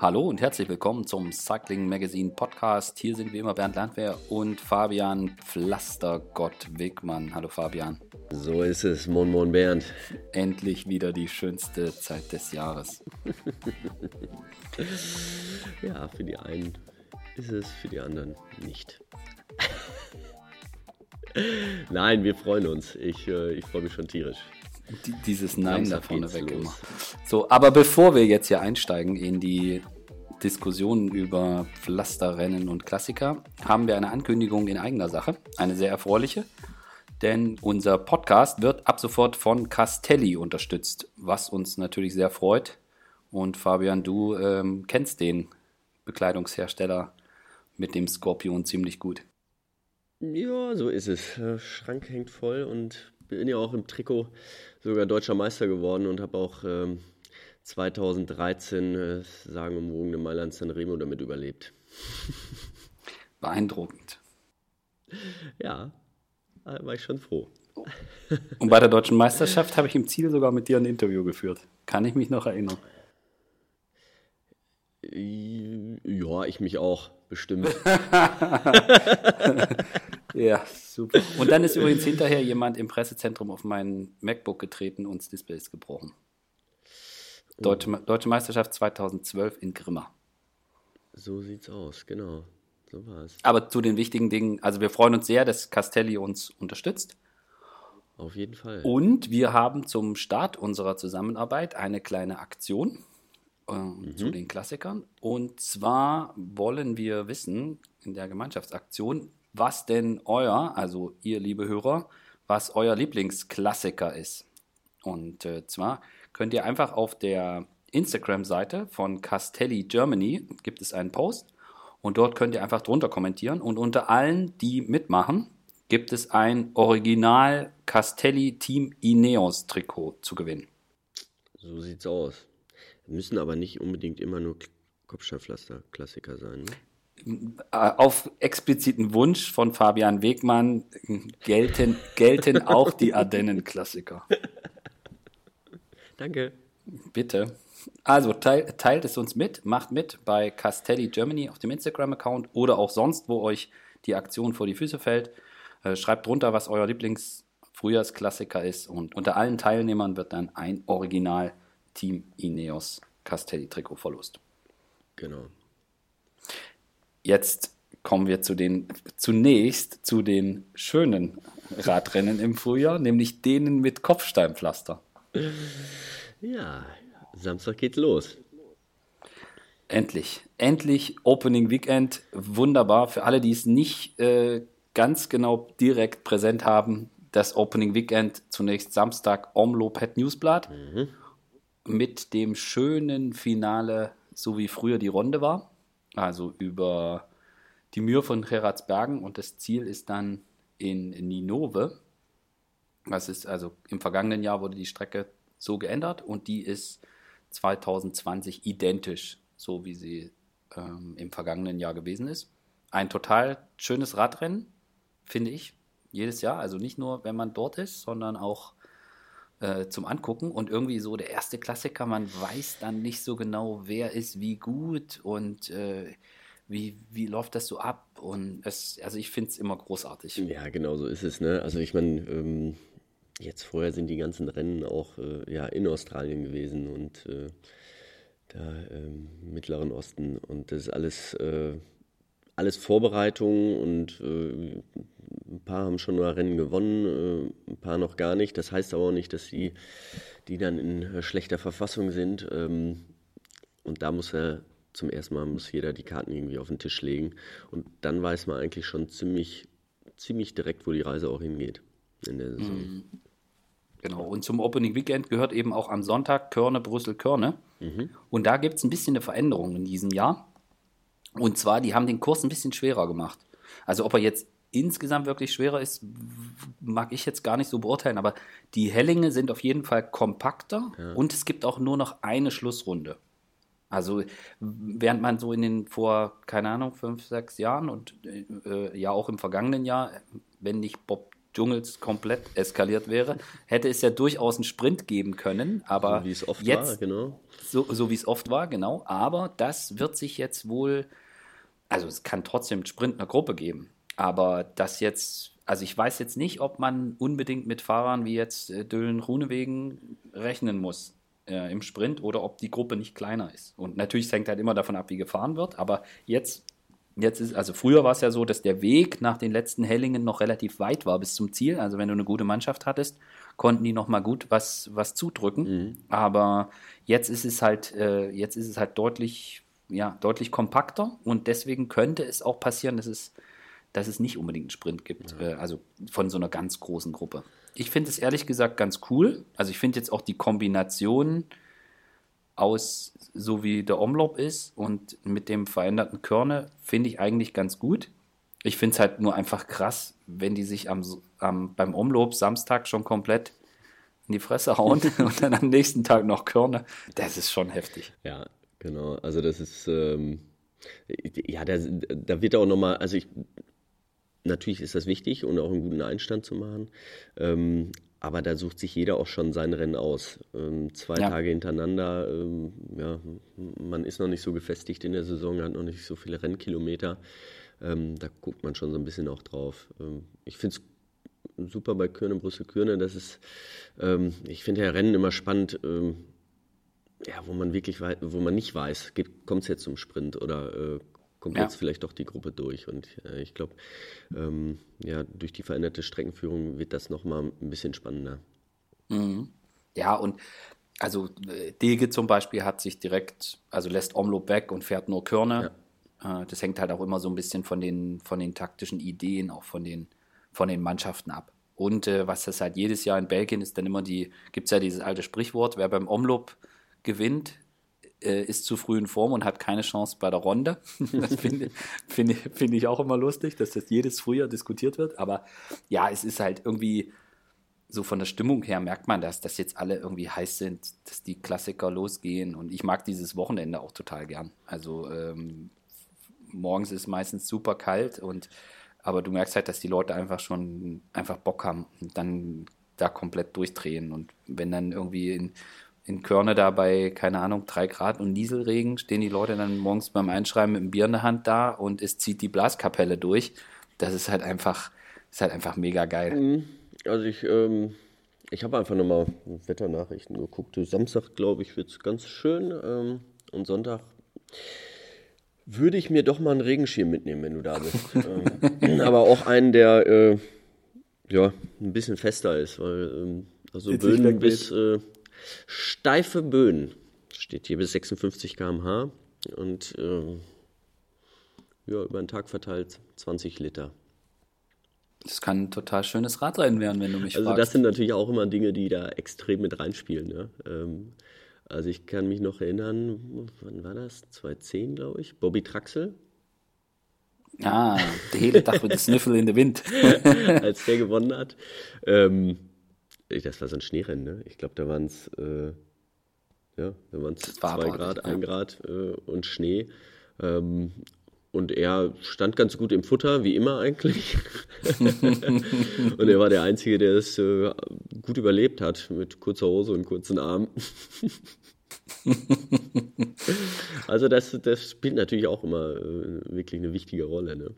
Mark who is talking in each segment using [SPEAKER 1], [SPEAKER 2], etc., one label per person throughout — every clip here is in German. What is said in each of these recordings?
[SPEAKER 1] Hallo und herzlich willkommen zum Cycling Magazine Podcast. Hier sind wie immer Bernd Landwehr und Fabian Pflastergott Wegmann. Hallo Fabian.
[SPEAKER 2] So ist es, Mon Mon Bernd.
[SPEAKER 1] Endlich wieder die schönste Zeit des Jahres.
[SPEAKER 2] ja, für die einen ist es, für die anderen nicht. Nein, wir freuen uns. Ich, äh, ich freue mich schon tierisch.
[SPEAKER 1] Die, dieses Nein da vorne weg immer. So, aber bevor wir jetzt hier einsteigen in die Diskussionen über Pflasterrennen und Klassiker, haben wir eine Ankündigung in eigener Sache, eine sehr erfreuliche. Denn unser Podcast wird ab sofort von Castelli unterstützt, was uns natürlich sehr freut. Und Fabian, du ähm, kennst den Bekleidungshersteller mit dem Skorpion ziemlich gut.
[SPEAKER 2] Ja, so ist es. Der Schrank hängt voll und bin ja auch im Trikot sogar deutscher Meister geworden und habe auch ähm, 2013 äh, sagenumwogene Mailand Sanremo damit überlebt.
[SPEAKER 1] Beeindruckend.
[SPEAKER 2] Ja, war ich schon froh.
[SPEAKER 1] Und bei der deutschen Meisterschaft habe ich im Ziel sogar mit dir ein Interview geführt. Kann ich mich noch erinnern?
[SPEAKER 2] Ja, ich mich auch, bestimmt.
[SPEAKER 1] ja, super. Und dann ist übrigens hinterher jemand im Pressezentrum auf mein MacBook getreten und das Display ist gebrochen. Deutsche, Deutsche Meisterschaft 2012 in Grimma.
[SPEAKER 2] So sieht's aus, genau. So war es.
[SPEAKER 1] Aber zu den wichtigen Dingen, also wir freuen uns sehr, dass Castelli uns unterstützt.
[SPEAKER 2] Auf jeden Fall.
[SPEAKER 1] Und wir haben zum Start unserer Zusammenarbeit eine kleine Aktion äh, mhm. zu den Klassikern. Und zwar wollen wir wissen in der Gemeinschaftsaktion, was denn euer, also ihr liebe Hörer, was euer Lieblingsklassiker ist. Und äh, zwar könnt ihr einfach auf der Instagram-Seite von Castelli Germany gibt es einen Post und dort könnt ihr einfach drunter kommentieren und unter allen, die mitmachen, gibt es ein Original Castelli Team Ineos Trikot zu gewinnen.
[SPEAKER 2] So sieht's aus. Müssen aber nicht unbedingt immer nur Kopfsteinpflaster-Klassiker sein.
[SPEAKER 1] Ne? Äh, auf expliziten Wunsch von Fabian Wegmann gelten, gelten auch die Ardennen-Klassiker.
[SPEAKER 2] Danke.
[SPEAKER 1] Bitte. Also teil, teilt es uns mit, macht mit bei Castelli Germany auf dem Instagram-Account oder auch sonst, wo euch die Aktion vor die Füße fällt. Äh, schreibt drunter, was euer Lieblings-Frühjahrsklassiker ist und unter allen Teilnehmern wird dann ein Original Team Ineos Castelli Trikot Verlust.
[SPEAKER 2] Genau.
[SPEAKER 1] Jetzt kommen wir zu den zunächst zu den schönen Radrennen im Frühjahr, nämlich denen mit Kopfsteinpflaster.
[SPEAKER 2] Ja, Samstag geht's los.
[SPEAKER 1] Endlich, endlich Opening Weekend. Wunderbar. Für alle, die es nicht äh, ganz genau direkt präsent haben, das Opening Weekend zunächst Samstag Omlo Pet Newsblatt mhm. Mit dem schönen Finale, so wie früher die Runde war. Also über die Mühe von Geratsbergen und das Ziel ist dann in Ninove. Das ist also im vergangenen Jahr wurde die Strecke so geändert und die ist 2020 identisch, so wie sie ähm, im vergangenen Jahr gewesen ist. Ein total schönes Radrennen, finde ich, jedes Jahr. Also nicht nur, wenn man dort ist, sondern auch äh, zum Angucken. Und irgendwie so der erste Klassiker, man weiß dann nicht so genau, wer ist wie gut und äh, wie, wie läuft das so ab? Und es, also ich finde es immer großartig.
[SPEAKER 2] Ja, genau so ist es. Ne? Also ich meine, ähm, jetzt vorher sind die ganzen Rennen auch äh, ja, in Australien gewesen und äh, da im Mittleren Osten. Und das ist alles, äh, alles Vorbereitung und äh, paar haben schon mal Rennen gewonnen, äh, ein paar noch gar nicht. Das heißt aber auch nicht, dass die, die dann in äh, schlechter Verfassung sind. Ähm, und da muss er zum ersten Mal muss jeder die Karten irgendwie auf den Tisch legen. Und dann weiß man eigentlich schon ziemlich, ziemlich direkt, wo die Reise auch hingeht in der Saison. Mhm.
[SPEAKER 1] Genau, und zum Opening Weekend gehört eben auch am Sonntag Körne, Brüssel, Körne. Mhm. Und da gibt es ein bisschen eine Veränderung in diesem Jahr. Und zwar, die haben den Kurs ein bisschen schwerer gemacht. Also ob er jetzt insgesamt wirklich schwerer ist, mag ich jetzt gar nicht so beurteilen, aber die Hellinge sind auf jeden Fall kompakter ja. und es gibt auch nur noch eine Schlussrunde. Also während man so in den vor, keine Ahnung, fünf, sechs Jahren und äh, ja auch im vergangenen Jahr, wenn nicht Bob Dschungels komplett eskaliert wäre, hätte es ja durchaus einen Sprint geben können, aber
[SPEAKER 2] so wie es oft
[SPEAKER 1] jetzt,
[SPEAKER 2] war, genau.
[SPEAKER 1] So, so wie es oft war, genau. Aber das wird sich jetzt wohl, also es kann trotzdem einen Sprint einer Gruppe geben, aber das jetzt, also ich weiß jetzt nicht, ob man unbedingt mit Fahrern wie jetzt äh, Düllen Runewegen rechnen muss äh, im Sprint oder ob die Gruppe nicht kleiner ist. Und natürlich es hängt halt immer davon ab, wie gefahren wird, aber jetzt Jetzt ist, also früher war es ja so, dass der Weg nach den letzten Hellingen noch relativ weit war bis zum Ziel. Also wenn du eine gute Mannschaft hattest, konnten die noch mal gut was, was zudrücken. Mhm. Aber jetzt ist es halt, äh, jetzt ist es halt deutlich, ja, deutlich kompakter und deswegen könnte es auch passieren, dass es, dass es nicht unbedingt einen Sprint gibt. Ja. Äh, also von so einer ganz großen Gruppe. Ich finde es ehrlich gesagt ganz cool. Also ich finde jetzt auch die Kombination aus, so wie der Omloop ist und mit dem veränderten Körner, finde ich eigentlich ganz gut. Ich finde es halt nur einfach krass, wenn die sich am, am, beim Omloop Samstag schon komplett in die Fresse hauen und dann am nächsten Tag noch Körner. Das ist schon heftig.
[SPEAKER 2] Ja, genau. Also das ist, ähm, ja, da, da wird auch nochmal, also ich, natürlich ist das wichtig und auch einen guten Einstand zu machen. Ähm, aber da sucht sich jeder auch schon sein Rennen aus. Ähm, zwei ja. Tage hintereinander, ähm, ja, man ist noch nicht so gefestigt in der Saison, hat noch nicht so viele Rennkilometer. Ähm, da guckt man schon so ein bisschen auch drauf. Ähm, ich finde es super bei Kürne, Brüssel, Kürne. Das ist, ähm, ich finde ja Rennen immer spannend, ähm, ja, wo man wirklich, wo man nicht weiß, kommt es jetzt zum Sprint oder äh, kommt ja. jetzt vielleicht doch die Gruppe durch. Und äh, ich glaube, ähm, ja, durch die veränderte Streckenführung wird das nochmal ein bisschen spannender.
[SPEAKER 1] Mhm. Ja, und also äh, Dege zum Beispiel hat sich direkt, also lässt Omloop weg und fährt nur Körner. Ja. Äh, das hängt halt auch immer so ein bisschen von den, von den taktischen Ideen, auch von den, von den Mannschaften ab. Und äh, was das halt jedes Jahr in Belgien ist, dann immer die, gibt es ja dieses alte Sprichwort, wer beim Omloop gewinnt, äh, ist zu früh in Form und hat keine Chance bei der Runde. Das finde find, find ich auch immer lustig, dass das jedes Frühjahr diskutiert wird. Aber ja, es ist halt irgendwie so von der Stimmung her merkt man das, dass jetzt alle irgendwie heiß sind, dass die Klassiker losgehen. Und ich mag dieses Wochenende auch total gern. Also ähm, morgens ist meistens super kalt und aber du merkst halt, dass die Leute einfach schon einfach Bock haben und dann da komplett durchdrehen. Und wenn dann irgendwie in in Körne da bei, keine Ahnung, drei Grad und Nieselregen stehen die Leute dann morgens beim Einschreiben mit dem Bier in der Hand da und es zieht die Blaskapelle durch. Das ist halt einfach, ist halt einfach mega geil. Mhm.
[SPEAKER 2] Also ich, ähm, ich habe einfach nochmal Wetternachrichten geguckt. Samstag, glaube ich, wird es ganz schön ähm, und Sonntag würde ich mir doch mal einen Regenschirm mitnehmen, wenn du da bist. ähm, aber auch einen, der äh, ja, ein bisschen fester ist, weil ähm, also Böden bis, äh, Steife Böen steht hier bis 56 km/h und äh, ja, über den Tag verteilt 20 Liter.
[SPEAKER 1] Das kann ein total schönes Radrennen werden, wenn du mich
[SPEAKER 2] also
[SPEAKER 1] fragst. Also
[SPEAKER 2] das sind natürlich auch immer Dinge, die da extrem mit reinspielen. Ja? Ähm, also ich kann mich noch erinnern, wann war das? 2010, glaube ich. Bobby Traxel.
[SPEAKER 1] Ah, der hele Tag mit Sniffel in der Wind.
[SPEAKER 2] Als der gewonnen hat. Ähm, das war so ein Schneerennen, ne? Ich glaube, da waren es äh, ja, da waren es zwei Grad, ein Grad äh, und Schnee. Ähm, und er stand ganz gut im Futter, wie immer eigentlich. und er war der Einzige, der es äh, gut überlebt hat, mit kurzer Hose und kurzen Armen. also das, das spielt natürlich auch immer äh, wirklich eine wichtige Rolle, ne?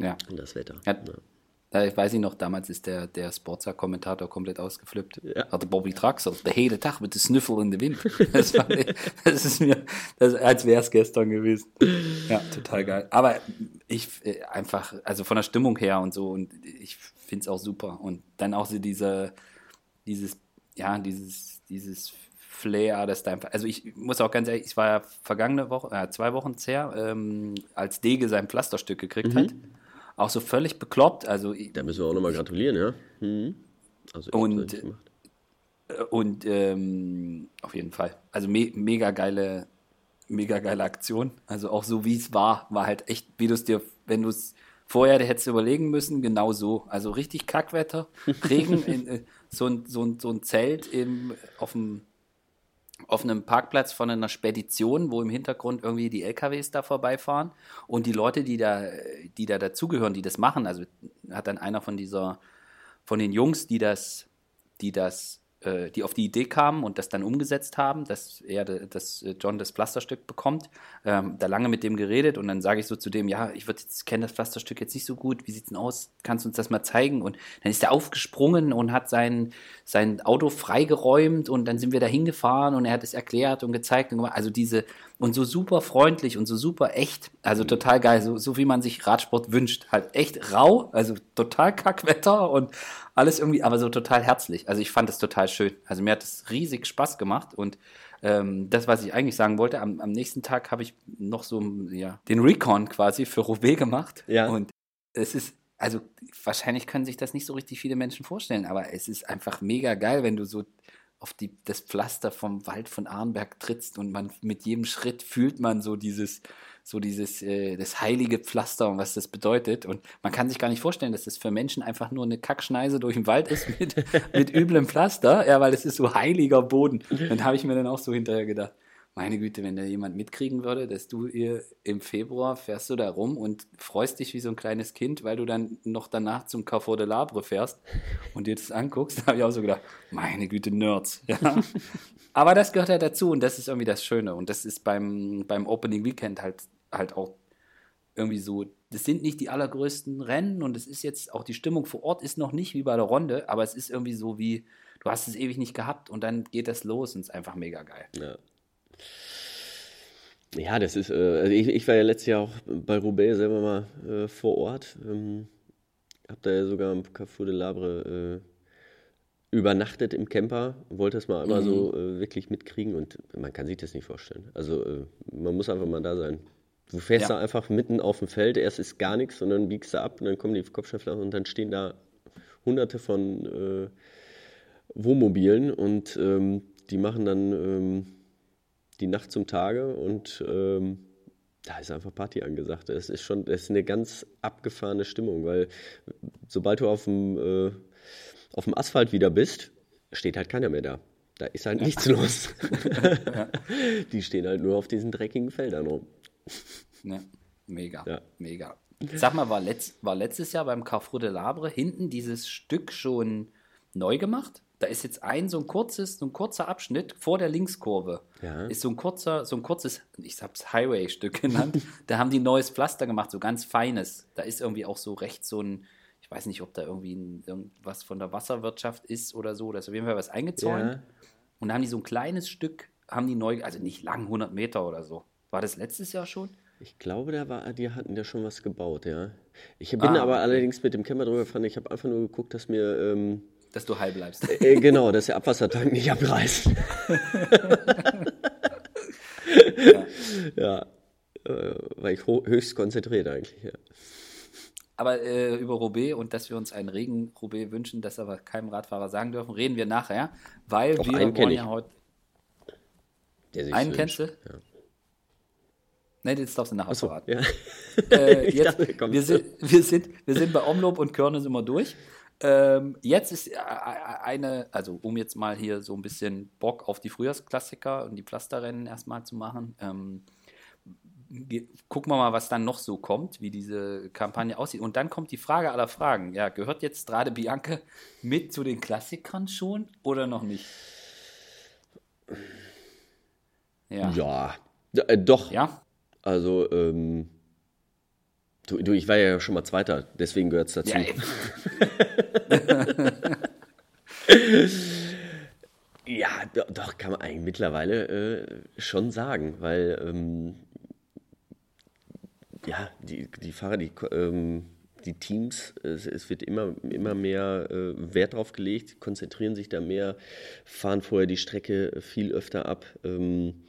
[SPEAKER 1] Ja.
[SPEAKER 2] Das Wetter.
[SPEAKER 1] Ja. ja. Ich weiß ich noch, damals ist der, der Sportsack-Kommentator komplett ausgeflippt. Ja. Hatte Bobby Traxel, der hele Tag mit dem Sniffel in der Wind. Das, war, das ist mir, das, als wäre es gestern gewesen. Ja, total geil. Aber ich äh, einfach, also von der Stimmung her und so, und ich finde es auch super. Und dann auch so diese, dieses, ja, dieses, dieses Flair, das da einfach, also ich muss auch ganz ehrlich, ich war ja vergangene Woche, äh, zwei Wochen her, ähm, als Dege sein Pflasterstück gekriegt mhm. hat auch so völlig bekloppt. Also,
[SPEAKER 2] da müssen wir auch nochmal gratulieren, ja.
[SPEAKER 1] Mhm. Also und äh, und ähm, auf jeden Fall. Also me mega geile, mega geile Aktion. Also auch so wie es war, war halt echt, wie du es dir, wenn du es vorher hättest überlegen müssen, genau so. Also richtig Kackwetter, Regen, in, äh, so, ein, so, ein, so ein Zelt im, auf dem auf einem Parkplatz von einer Spedition, wo im Hintergrund irgendwie die LKWs da vorbeifahren. Und die Leute, die da, die da dazugehören, die das machen, also hat dann einer von dieser von den Jungs, die das, die das äh, die auf die Idee kamen und das dann umgesetzt haben, dass er, dass John das Pflasterstück bekommt. Ähm, da lange mit dem geredet und dann sage ich so zu dem, ja, ich kenne das Pflasterstück jetzt nicht so gut, wie sieht es denn aus? Kannst du uns das mal zeigen? Und dann ist er aufgesprungen und hat sein, sein Auto freigeräumt und dann sind wir da hingefahren und er hat es erklärt und gezeigt und. Also diese, und so super freundlich und so super echt, also total geil, so, so wie man sich Radsport wünscht. Halt echt rau, also total Kackwetter und alles irgendwie, aber so total herzlich. Also ich fand es total schön. Also mir hat es riesig Spaß gemacht und ähm, das, was ich eigentlich sagen wollte, am, am nächsten Tag habe ich noch so ja, den Recon quasi für Roubaix gemacht. Ja. Und es ist, also wahrscheinlich können sich das nicht so richtig viele Menschen vorstellen, aber es ist einfach mega geil, wenn du so auf die, das Pflaster vom Wald von Arnberg trittst und man mit jedem Schritt fühlt man so dieses, so dieses, äh, das heilige Pflaster und was das bedeutet. Und man kann sich gar nicht vorstellen, dass das für Menschen einfach nur eine Kackschneise durch den Wald ist mit, mit üblem Pflaster, ja, weil es ist so heiliger Boden. Dann habe ich mir dann auch so hinterher gedacht, meine Güte, wenn da jemand mitkriegen würde, dass du ihr im Februar fährst du da rum und freust dich wie so ein kleines Kind, weil du dann noch danach zum Carrefour de Labre fährst und dir das anguckst, da habe ich auch so gedacht, meine Güte, Nerds. Ja. Aber das gehört ja dazu und das ist irgendwie das Schöne. Und das ist beim, beim Opening Weekend halt, halt auch irgendwie so. Das sind nicht die allergrößten Rennen und es ist jetzt auch die Stimmung vor Ort ist noch nicht wie bei der Runde, aber es ist irgendwie so wie, du hast es ewig nicht gehabt und dann geht das los und es ist einfach mega geil.
[SPEAKER 2] Ja. Ja, das ist, äh, also ich, ich, war ja letztes Jahr auch bei Roubaix selber mal äh, vor Ort. Ähm, hab da ja sogar am Carrefour de Labre äh, übernachtet im Camper, wollte das mal einmal mhm. so äh, wirklich mitkriegen und man kann sich das nicht vorstellen. Also äh, man muss einfach mal da sein. Du fährst ja. da einfach mitten auf dem Feld, erst ist gar nichts und dann biegst du ab und dann kommen die Kopfsteinpflaster und dann stehen da hunderte von Wohnmobilen und ähm, die machen dann ähm, die Nacht zum Tage und ähm, da ist einfach Party angesagt. Es ist schon, es ist eine ganz abgefahrene Stimmung, weil sobald du auf dem, äh, auf dem Asphalt wieder bist, steht halt keiner mehr da. Da ist halt nichts los. Die stehen halt nur auf diesen dreckigen Feldern rum.
[SPEAKER 1] Ja, mega, ja. mega. Sag mal, war, letzt, war letztes Jahr beim Carrefour de Labre hinten dieses Stück schon neu gemacht? Da ist jetzt ein so ein kurzes, so ein kurzer Abschnitt vor der Linkskurve. Ja. Ist so ein kurzer, so ein kurzes, ich hab's Highway-Stück genannt. da haben die neues Pflaster gemacht, so ganz feines. Da ist irgendwie auch so rechts so ein, ich weiß nicht, ob da irgendwie ein, irgendwas von der Wasserwirtschaft ist oder so. Da ist auf jeden Fall was eingezäunt. Ja. Und da haben die so ein kleines Stück, haben die neu, also nicht lang, 100 Meter oder so. War das letztes Jahr schon?
[SPEAKER 2] Ich glaube, da war, die hatten ja schon was gebaut, ja. Ich bin ah, aber okay. allerdings mit dem Camper drüber gefahren. Ich habe einfach nur geguckt, dass mir ähm,
[SPEAKER 1] dass du heil bleibst.
[SPEAKER 2] Äh, äh, genau, dass der Abwassertank nicht abreißt. ja. ja. Äh, war ich höchst konzentriert eigentlich, ja.
[SPEAKER 1] Aber äh, über Roubaix und dass wir uns einen regen Roubaix wünschen, das aber keinem Radfahrer sagen dürfen, reden wir nachher, weil Auch wir wollen ja heute. einen kennst du? Ja. Nein, jetzt darfst du nachher so, verraten. Ja. Äh, jetzt, dachte, wir, sind, wir, sind, wir sind bei Omloop und Körne sind wir durch. Ähm, jetzt ist äh, äh, eine, also um jetzt mal hier so ein bisschen Bock auf die Frühjahrsklassiker und die Pflasterrennen erstmal zu machen. Ähm, gucken wir mal, was dann noch so kommt, wie diese Kampagne aussieht. Und dann kommt die Frage aller Fragen. Ja, gehört jetzt gerade Bianca mit zu den Klassikern schon oder noch nicht?
[SPEAKER 2] Ja. Ja, äh, doch. Ja. Also, ähm, Du, du, ich war ja schon mal Zweiter, deswegen gehört es dazu. Ja, ja, doch, kann man eigentlich mittlerweile äh, schon sagen, weil ähm, ja, die, die Fahrer, die, ähm, die Teams, es, es, wird immer, immer mehr äh, Wert drauf gelegt, konzentrieren sich da mehr, fahren vorher die Strecke viel öfter ab. Ähm,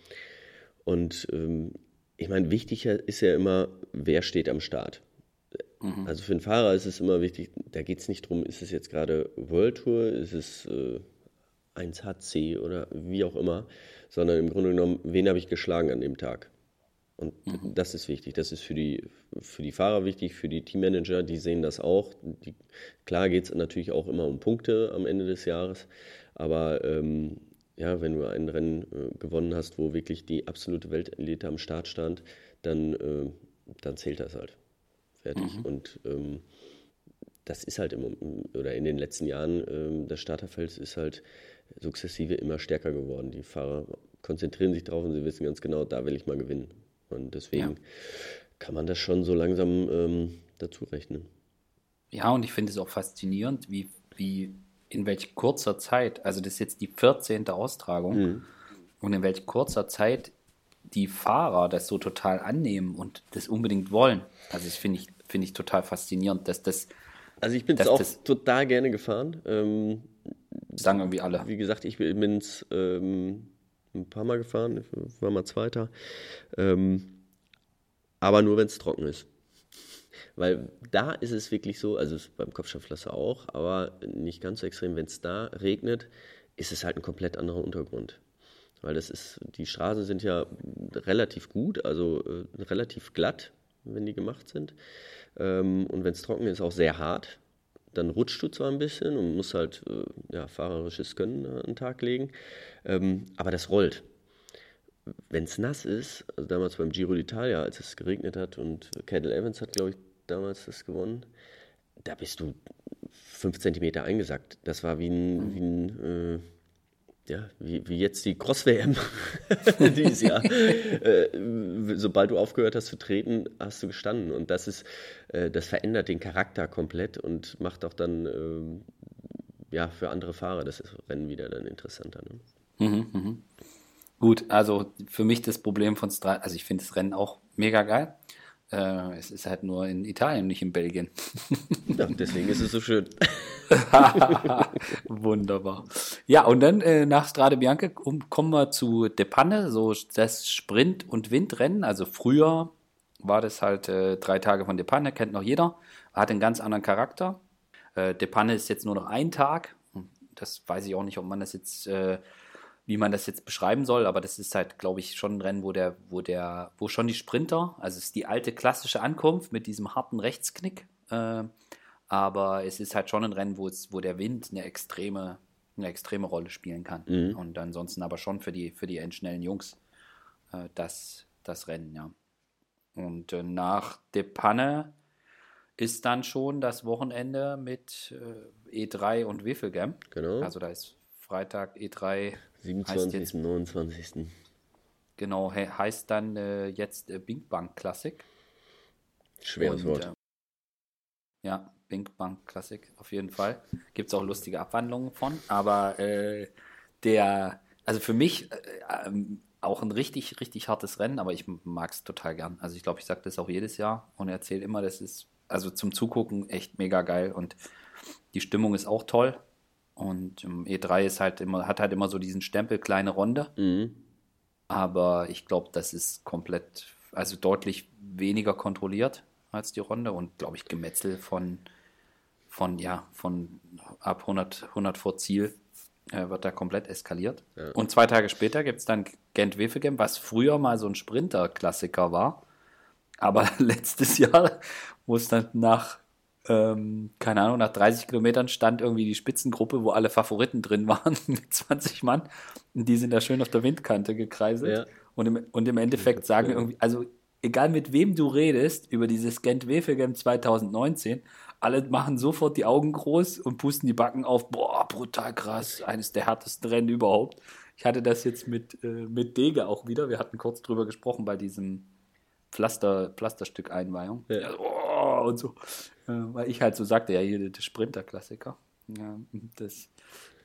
[SPEAKER 2] und ähm, ich meine, wichtiger ist ja immer, wer steht am Start. Mhm. Also für einen Fahrer ist es immer wichtig, da geht es nicht darum, ist es jetzt gerade World Tour, ist es äh, 1HC oder wie auch immer, sondern im Grunde genommen, wen habe ich geschlagen an dem Tag? Und mhm. das ist wichtig. Das ist für die, für die Fahrer wichtig, für die Teammanager, die sehen das auch. Die, klar geht es natürlich auch immer um Punkte am Ende des Jahres, aber ähm, ja, wenn du ein Rennen äh, gewonnen hast, wo wirklich die absolute Weltelite am Start stand, dann, äh, dann zählt das halt. Fertig. Mhm. Und ähm, das ist halt im, oder in den letzten Jahren, ähm, das Starterfeld ist halt sukzessive immer stärker geworden. Die Fahrer konzentrieren sich drauf und sie wissen ganz genau, da will ich mal gewinnen. Und deswegen ja. kann man das schon so langsam ähm, dazu rechnen.
[SPEAKER 1] Ja, und ich finde es auch faszinierend, wie, wie in welch kurzer Zeit, also das ist jetzt die 14. Austragung, mhm. und in welch kurzer Zeit die Fahrer das so total annehmen und das unbedingt wollen. Also das finde ich, find ich total faszinierend, dass das.
[SPEAKER 2] Also ich bin es auch total gerne gefahren. Ähm,
[SPEAKER 1] sagen irgendwie alle.
[SPEAKER 2] Wie gesagt, ich bin es ähm, ein paar Mal gefahren, ich war mal Zweiter. Ähm, aber nur, wenn es trocken ist. Weil da ist es wirklich so, also beim Kopfsteinpflaster auch, aber nicht ganz so extrem. Wenn es da regnet, ist es halt ein komplett anderer Untergrund. Weil das ist, die Straßen sind ja relativ gut, also äh, relativ glatt, wenn die gemacht sind. Ähm, und wenn es trocken ist, auch sehr hart. Dann rutscht du zwar ein bisschen und musst halt äh, ja, fahrerisches Können an den Tag legen, ähm, aber das rollt. Wenn es nass ist, also damals beim Giro d'Italia, als es geregnet hat und Cadel Evans hat, glaube ich, damals das gewonnen, da bist du fünf Zentimeter eingesackt. Das war wie ein, wie ein äh, ja, wie, wie jetzt die Cross-WM dieses Jahr. äh, sobald du aufgehört hast zu treten, hast du gestanden. Und das ist, äh, das verändert den Charakter komplett und macht auch dann äh, ja, für andere Fahrer das Rennen wieder dann interessanter. Ne?
[SPEAKER 1] Mhm, mh. Gut, also für mich das Problem von Strade, also ich finde das Rennen auch mega geil. Äh, es ist halt nur in Italien, nicht in Belgien.
[SPEAKER 2] Ja, deswegen ist es so schön.
[SPEAKER 1] Wunderbar. Ja, und dann äh, nach Strade Bianca kommen wir zu De Panne, so das Sprint- und Windrennen. Also früher war das halt äh, drei Tage von De Panne, kennt noch jeder. Hat einen ganz anderen Charakter. Äh, De Panne ist jetzt nur noch ein Tag. Das weiß ich auch nicht, ob man das jetzt äh, wie man das jetzt beschreiben soll, aber das ist halt, glaube ich, schon ein Rennen, wo der, wo der, wo schon die Sprinter, also es ist die alte klassische Ankunft mit diesem harten Rechtsknick, äh, aber es ist halt schon ein Rennen, wo es, wo der Wind eine extreme, eine extreme Rolle spielen kann. Mhm. Und ansonsten aber schon für die, für die endschnellen Jungs äh, das, das Rennen, ja. Und äh, nach De Panne ist dann schon das Wochenende mit äh, E3 und Wiffelgem. Genau. Also da ist Freitag E3
[SPEAKER 2] 27. Jetzt, 29.
[SPEAKER 1] Genau, he heißt dann äh, jetzt äh, Bing Bang Classic.
[SPEAKER 2] Schweres Und, Wort. Äh,
[SPEAKER 1] ja, Bing Bang Classic, auf jeden Fall. Gibt es auch lustige Abwandlungen von. Aber äh, der, also für mich äh, ähm, auch ein richtig, richtig hartes Rennen, aber ich mag es total gern. Also ich glaube, ich sage das auch jedes Jahr und erzähle immer, das ist also zum Zugucken echt mega geil und die Stimmung ist auch toll. Und ähm, E3 ist halt immer, hat halt immer so diesen Stempel kleine Runde. Mhm. Aber ich glaube, das ist komplett, also deutlich weniger kontrolliert als die Runde und glaube ich Gemetzel von, von, ja, von ab 100, 100 vor Ziel äh, wird da komplett eskaliert. Ja. Und zwei Tage später gibt es dann Gent-Wevelgem, was früher mal so ein Sprinter-Klassiker war. Aber letztes Jahr, wo es dann nach ähm, keine Ahnung, nach 30 Kilometern stand irgendwie die Spitzengruppe, wo alle Favoriten drin waren, mit 20 Mann. Und die sind da schön auf der Windkante gekreiselt. Ja. Und, im, und im Endeffekt sagen irgendwie, also egal mit wem du redest über dieses Gent Wevelgem 2019, alle machen sofort die Augen groß und pusten die Backen auf. Boah, brutal krass, eines der härtesten Rennen überhaupt. Ich hatte das jetzt mit, äh, mit Dege auch wieder. Wir hatten kurz drüber gesprochen bei diesem Pflaster, Pflasterstück-Einweihung. Ja. Oh, und so. Äh, weil ich halt so sagte, ja, hier der Sprinter-Klassiker. Ja, das,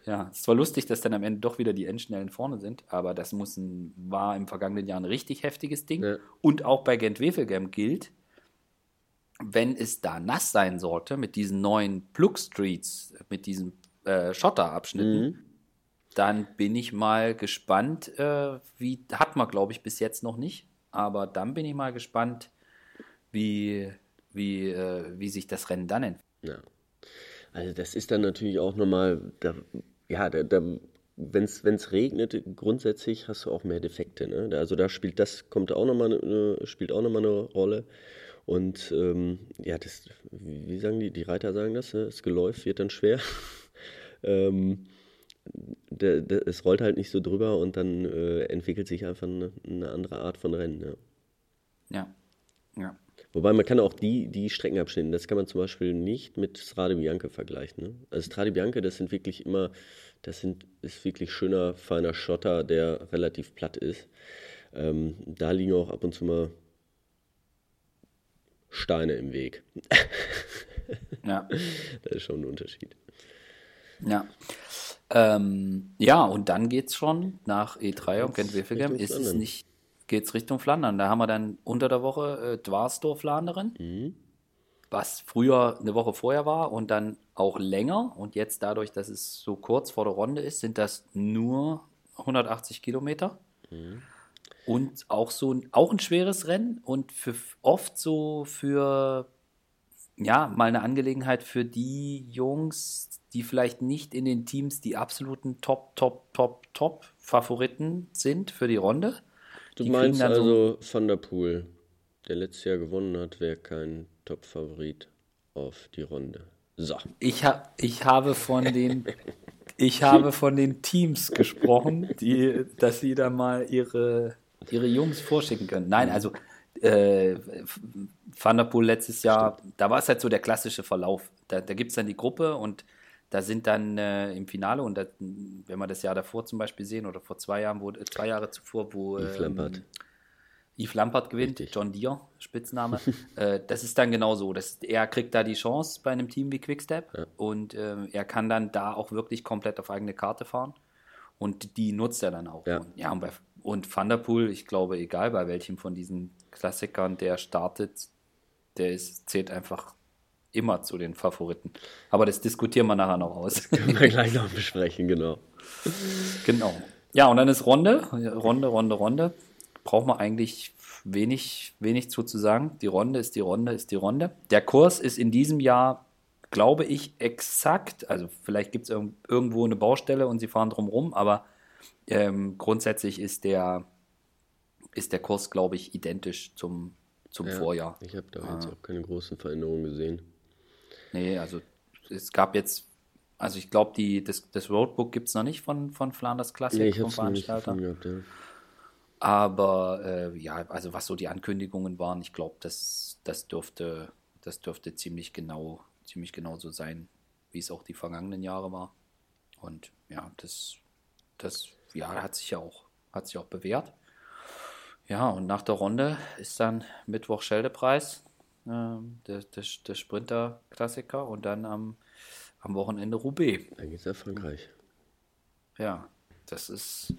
[SPEAKER 1] ja, es war lustig, dass dann am Ende doch wieder die Endschnellen vorne sind, aber das muss ein, war im vergangenen Jahr ein richtig heftiges Ding. Ja. Und auch bei Gent-Wevelgem gilt, wenn es da nass sein sollte, mit diesen neuen Plug-Streets, mit diesen äh, Schotterabschnitten, mhm. dann bin ich mal gespannt, äh, wie, hat man glaube ich bis jetzt noch nicht, aber dann bin ich mal gespannt, wie, wie, äh, wie sich das Rennen dann entwickelt.
[SPEAKER 2] Ja. Also das ist dann natürlich auch nochmal, da, ja, da, da wenn es regnet, grundsätzlich hast du auch mehr Defekte. Ne? Also da spielt das, kommt auch nochmal eine, spielt auch nochmal eine Rolle. Und ähm, ja, das, wie sagen die, die Reiter sagen das, ne? das Geläuf wird dann schwer. ähm, der, der, es rollt halt nicht so drüber und dann äh, entwickelt sich einfach eine, eine, andere Art von Rennen.
[SPEAKER 1] Ja. ja. ja.
[SPEAKER 2] Wobei man kann auch die, die Streckenabschnitte, das kann man zum Beispiel nicht mit Strade Bianche vergleichen. Ne? Also Strade Bianche, das sind wirklich immer, das sind, ist wirklich schöner, feiner Schotter, der relativ platt ist. Ähm, da liegen auch ab und zu mal Steine im Weg.
[SPEAKER 1] Ja.
[SPEAKER 2] das ist schon ein Unterschied.
[SPEAKER 1] Ja. Ähm, ja, und dann geht es schon nach E3 und Gent-Wevelgem. Ist es nicht, geht es Richtung Flandern. Da haben wir dann unter der Woche äh, Dwarsdorf-Flanderen, mhm. was früher eine Woche vorher war und dann auch länger. Und jetzt dadurch, dass es so kurz vor der Runde ist, sind das nur 180 Kilometer. Mhm. Und auch so auch ein schweres Rennen und für, oft so für ja, mal eine Angelegenheit für die Jungs, die vielleicht nicht in den Teams die absoluten Top, Top, Top, Top Favoriten sind für die Runde.
[SPEAKER 2] Du die meinst also so Van der Poel, der letztes Jahr gewonnen hat, wäre kein Top-Favorit auf die Runde. So.
[SPEAKER 1] Ich, ha ich habe von den ich habe von den Teams gesprochen, die, dass sie da mal ihre, ihre Jungs vorschicken können. Nein, also äh, Van der Poel letztes Jahr, Stimmt. da war es halt so der klassische Verlauf. Da, da gibt es dann die Gruppe und da sind dann äh, im Finale, und da, wenn wir das Jahr davor zum Beispiel sehen, oder vor zwei Jahren, wo, äh, zwei Jahre zuvor, wo
[SPEAKER 2] Yves ähm, Lampert,
[SPEAKER 1] Yves Lampert gewinnt, Richtig. John Deere, Spitzname. äh, das ist dann genau so. Dass er kriegt da die Chance bei einem Team wie Quickstep ja. und äh, er kann dann da auch wirklich komplett auf eigene Karte fahren. Und die nutzt er dann auch.
[SPEAKER 2] Ja,
[SPEAKER 1] und, ja, und, bei, und Van der Poel, ich glaube, egal bei welchem von diesen Klassikern der startet, der ist, zählt einfach immer zu den Favoriten. Aber das diskutieren wir nachher noch aus. Das
[SPEAKER 2] können wir gleich noch besprechen, genau.
[SPEAKER 1] Genau. Ja, und dann ist Runde, Runde, Runde, Runde. Braucht man eigentlich wenig, wenig zu, zu sagen. Die Runde ist die Runde, ist die Runde. Der Kurs ist in diesem Jahr, glaube ich, exakt, also vielleicht gibt es irgendwo eine Baustelle und sie fahren drumherum, aber ähm, grundsätzlich ist der, ist der Kurs, glaube ich, identisch zum, zum ja, Vorjahr.
[SPEAKER 2] Ich habe da ah. jetzt auch keine großen Veränderungen gesehen.
[SPEAKER 1] Nee, also es gab jetzt, also ich glaube, das, das Roadbook gibt es noch nicht von, von Flanders Classic nee, vom Veranstalter. Gehabt, ja. Aber äh, ja, also was so die Ankündigungen waren, ich glaube, das, das dürfte, das dürfte ziemlich genau, ziemlich genau so sein, wie es auch die vergangenen Jahre war. Und ja, das, das ja, hat sich ja auch, hat sich auch bewährt. Ja, und nach der Runde ist dann Mittwoch Scheldepreis, äh, der, der, der Sprinter-Klassiker und dann am, am Wochenende Roubaix.
[SPEAKER 2] Dann geht's nach Frankreich.
[SPEAKER 1] Ja, das ist.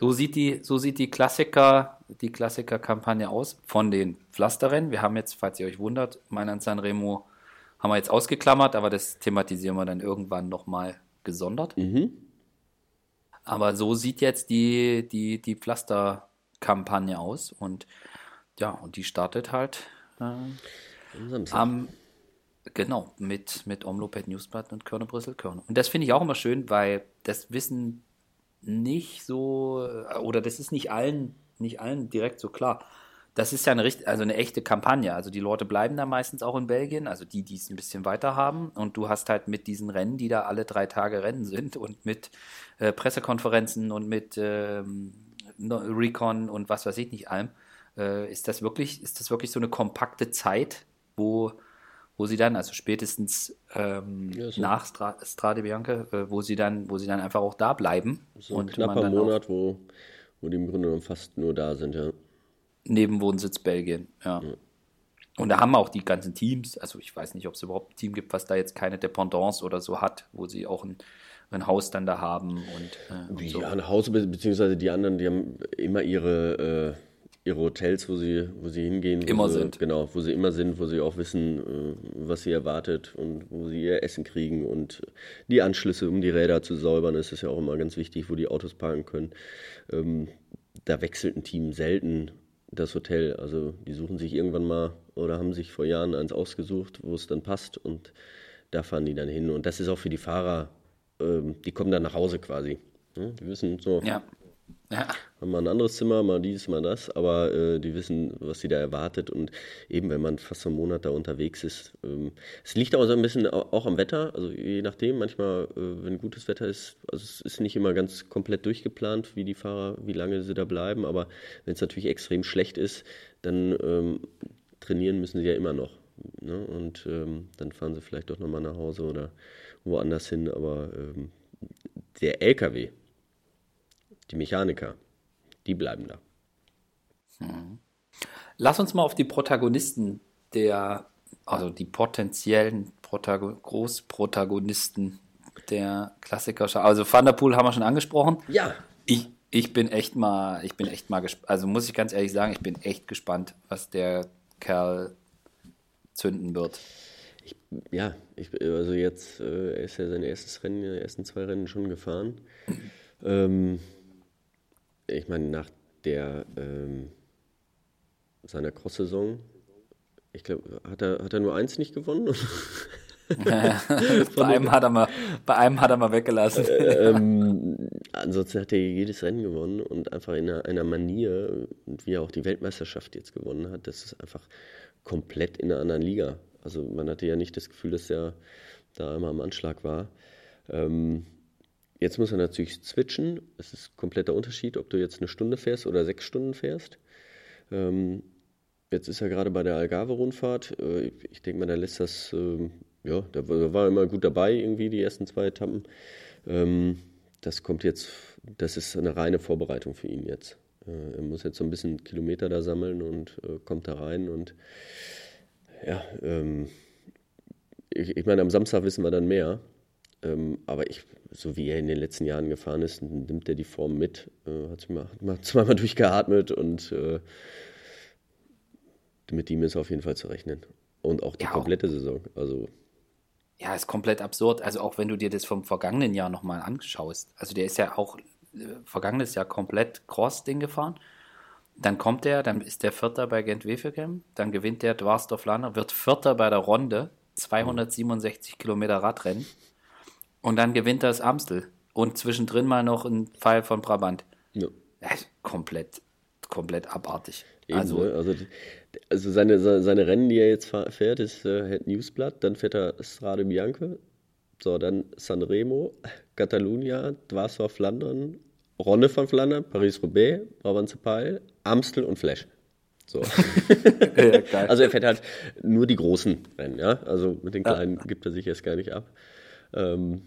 [SPEAKER 1] So sieht die, so sieht die Klassiker, die Klassiker-Kampagne aus von den Pflasterrennen. Wir haben jetzt, falls ihr euch wundert, Mailand San Remo haben wir jetzt ausgeklammert, aber das thematisieren wir dann irgendwann nochmal gesondert.
[SPEAKER 2] Mhm.
[SPEAKER 1] Aber so sieht jetzt die, die, die Pflaster Kampagne aus und ja, und die startet halt äh, am genau mit mit Omloped Newsblatt und Körner Brüssel Körner. Und das finde ich auch immer schön, weil das wissen nicht so äh, oder das ist nicht allen nicht allen direkt so klar. Das ist ja eine also eine echte Kampagne. Also die Leute bleiben da meistens auch in Belgien, also die, die es ein bisschen weiter haben. Und du hast halt mit diesen Rennen, die da alle drei Tage Rennen sind und mit äh, Pressekonferenzen und mit ähm, Recon und was weiß ich nicht allem, äh, ist das wirklich, ist das wirklich so eine kompakte Zeit, wo, wo sie dann, also spätestens ähm, ja, so. nach Stra Strade Bianca, äh, wo sie dann, wo sie dann einfach auch da bleiben.
[SPEAKER 2] So ein und knapper Monat, wo, wo die im Grunde genommen fast nur da sind, ja.
[SPEAKER 1] Nebenwohnsitz Belgien, ja. ja. Und da haben auch die ganzen Teams, also ich weiß nicht, ob es überhaupt ein Team gibt, was da jetzt keine Dependance oder so hat, wo sie auch ein ein Haus dann da haben und,
[SPEAKER 2] äh, und so. Ja, ein Haus, beziehungsweise die anderen, die haben immer ihre, äh, ihre Hotels, wo sie, wo sie hingehen.
[SPEAKER 1] Immer
[SPEAKER 2] sie,
[SPEAKER 1] sind.
[SPEAKER 2] Genau, wo sie immer sind, wo sie auch wissen, äh, was sie erwartet und wo sie ihr Essen kriegen und die Anschlüsse, um die Räder zu säubern, ist es ja auch immer ganz wichtig, wo die Autos parken können. Ähm, da wechselt ein Team selten das Hotel. Also die suchen sich irgendwann mal oder haben sich vor Jahren eins ausgesucht, wo es dann passt und da fahren die dann hin. Und das ist auch für die Fahrer ähm, die kommen dann nach Hause quasi. Ne? Die wissen so,
[SPEAKER 1] ja. Ja.
[SPEAKER 2] mal ein anderes Zimmer, mal dies, mal das, aber äh, die wissen, was sie da erwartet und eben, wenn man fast einen Monat da unterwegs ist, ähm, es liegt auch so ein bisschen auch am Wetter, also je nachdem, manchmal, äh, wenn gutes Wetter ist, also es ist nicht immer ganz komplett durchgeplant, wie die Fahrer, wie lange sie da bleiben, aber wenn es natürlich extrem schlecht ist, dann ähm, trainieren müssen sie ja immer noch. Ne? Und ähm, dann fahren sie vielleicht doch nochmal nach Hause oder woanders hin. Aber ähm, der LKW, die Mechaniker, die bleiben da.
[SPEAKER 1] Hm. Lass uns mal auf die Protagonisten der, also die potenziellen Protago Großprotagonisten der Klassiker. Also Van der Poel haben wir schon angesprochen.
[SPEAKER 2] Ja.
[SPEAKER 1] Ich, ich bin echt mal, ich bin echt mal gespannt. Also muss ich ganz ehrlich sagen, ich bin echt gespannt, was der Kerl zünden wird.
[SPEAKER 2] Ich, ja, ich, also jetzt äh, er ist ja sein erstes Rennen, die ersten zwei Rennen schon gefahren. ähm, ich meine, nach der ähm, seiner Cross-Saison, ich glaube, hat er, hat er nur eins nicht gewonnen?
[SPEAKER 1] bei, einem hat er mal, bei einem hat er mal weggelassen.
[SPEAKER 2] ähm, ansonsten hat er jedes Rennen gewonnen und einfach in einer, einer Manier, wie er auch die Weltmeisterschaft jetzt gewonnen hat, das ist einfach komplett in einer anderen Liga. Also man hatte ja nicht das Gefühl, dass er da immer am Anschlag war. Ähm, jetzt muss er natürlich switchen. Es ist kompletter Unterschied, ob du jetzt eine Stunde fährst oder sechs Stunden fährst. Ähm, jetzt ist er gerade bei der Algarve-Rundfahrt. Äh, ich denke mal, da lässt das, äh, ja, da war er immer gut dabei, irgendwie die ersten zwei Etappen. Ähm, das kommt jetzt, das ist eine reine Vorbereitung für ihn jetzt. Äh, er muss jetzt so ein bisschen Kilometer da sammeln und äh, kommt da rein und ja, ähm, ich, ich meine, am Samstag wissen wir dann mehr. Ähm, aber ich, so wie er in den letzten Jahren gefahren ist, nimmt er die Form mit, äh, hat, mal, hat mal zweimal durchgeatmet und äh, mit ihm ist auf jeden Fall zu rechnen. Und auch die ja, komplette Saison. Also.
[SPEAKER 1] Ja, ist komplett absurd. Also auch wenn du dir das vom vergangenen Jahr nochmal anschaust. Also der ist ja auch äh, vergangenes Jahr komplett Cross-Ding gefahren. Dann kommt er, dann ist der Vierter bei Gent-Wevelgem, dann gewinnt der Dwarsdorf-Lander, wird Vierter bei der Ronde, 267 Kilometer Radrennen und dann gewinnt er das Amstel und zwischendrin mal noch ein Pfeil von Brabant. Ja. komplett, komplett abartig.
[SPEAKER 2] Eben, also, ne? also, also seine, seine Rennen, die er jetzt fährt, ist äh, Newsblatt, dann fährt er Strade Bianche, so, dann Sanremo, Catalunya, Dwarsdorf Flandern, Ronde von Flandern, Paris-Roubaix, Brabant-Cepal, Amstel und Flash. So. ja, also er fährt halt nur die großen Rennen, ja. Also mit den kleinen ja. gibt er sich jetzt gar nicht ab. Ähm,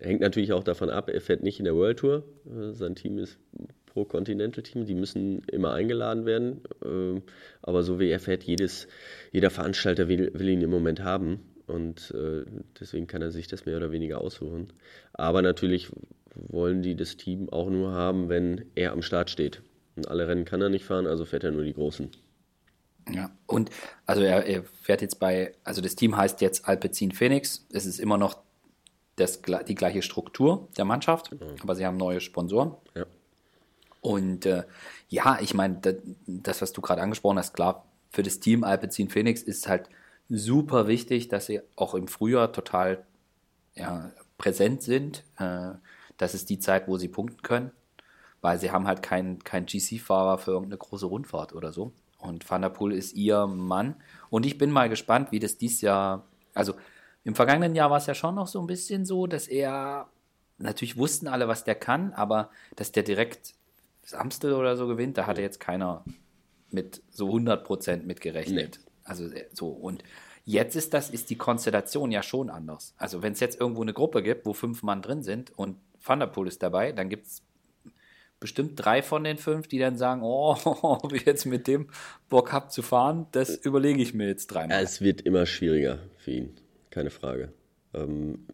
[SPEAKER 2] hängt natürlich auch davon ab, er fährt nicht in der World Tour. Äh, sein Team ist Pro Continental Team, die müssen immer eingeladen werden. Äh, aber so wie er fährt, jedes, jeder Veranstalter will, will ihn im Moment haben. Und äh, deswegen kann er sich das mehr oder weniger aussuchen. Aber natürlich wollen die das Team auch nur haben, wenn er am Start steht. Und alle Rennen kann er nicht fahren, also fährt er nur die großen.
[SPEAKER 1] Ja, und also er, er fährt jetzt bei, also das Team heißt jetzt Alpecin Phoenix. Es ist immer noch das, die gleiche Struktur der Mannschaft, mhm. aber sie haben neue Sponsoren. Ja. Und äh, ja, ich meine, das, das, was du gerade angesprochen hast, klar, für das Team Alpecin Phoenix ist halt super wichtig, dass sie auch im Frühjahr total ja, präsent sind. Äh, das ist die Zeit, wo sie punkten können, weil sie haben halt keinen kein GC-Fahrer für irgendeine große Rundfahrt oder so. Und Van der Poel ist ihr Mann. Und ich bin mal gespannt, wie das dieses Jahr, also im vergangenen Jahr war es ja schon noch so ein bisschen so, dass er, natürlich wussten alle, was der kann, aber dass der direkt das Amstel oder so gewinnt, da hatte jetzt keiner mit so 100% mitgerechnet. Nee. Also äh, so und Jetzt ist das, ist die Konstellation ja schon anders. Also wenn es jetzt irgendwo eine Gruppe gibt, wo fünf Mann drin sind und Van der Poel ist dabei, dann gibt es bestimmt drei von den fünf, die dann sagen, oh, ob ich jetzt mit dem Bock habe zu fahren, das überlege ich mir jetzt dreimal.
[SPEAKER 2] Es wird immer schwieriger für ihn, keine Frage. Ähm,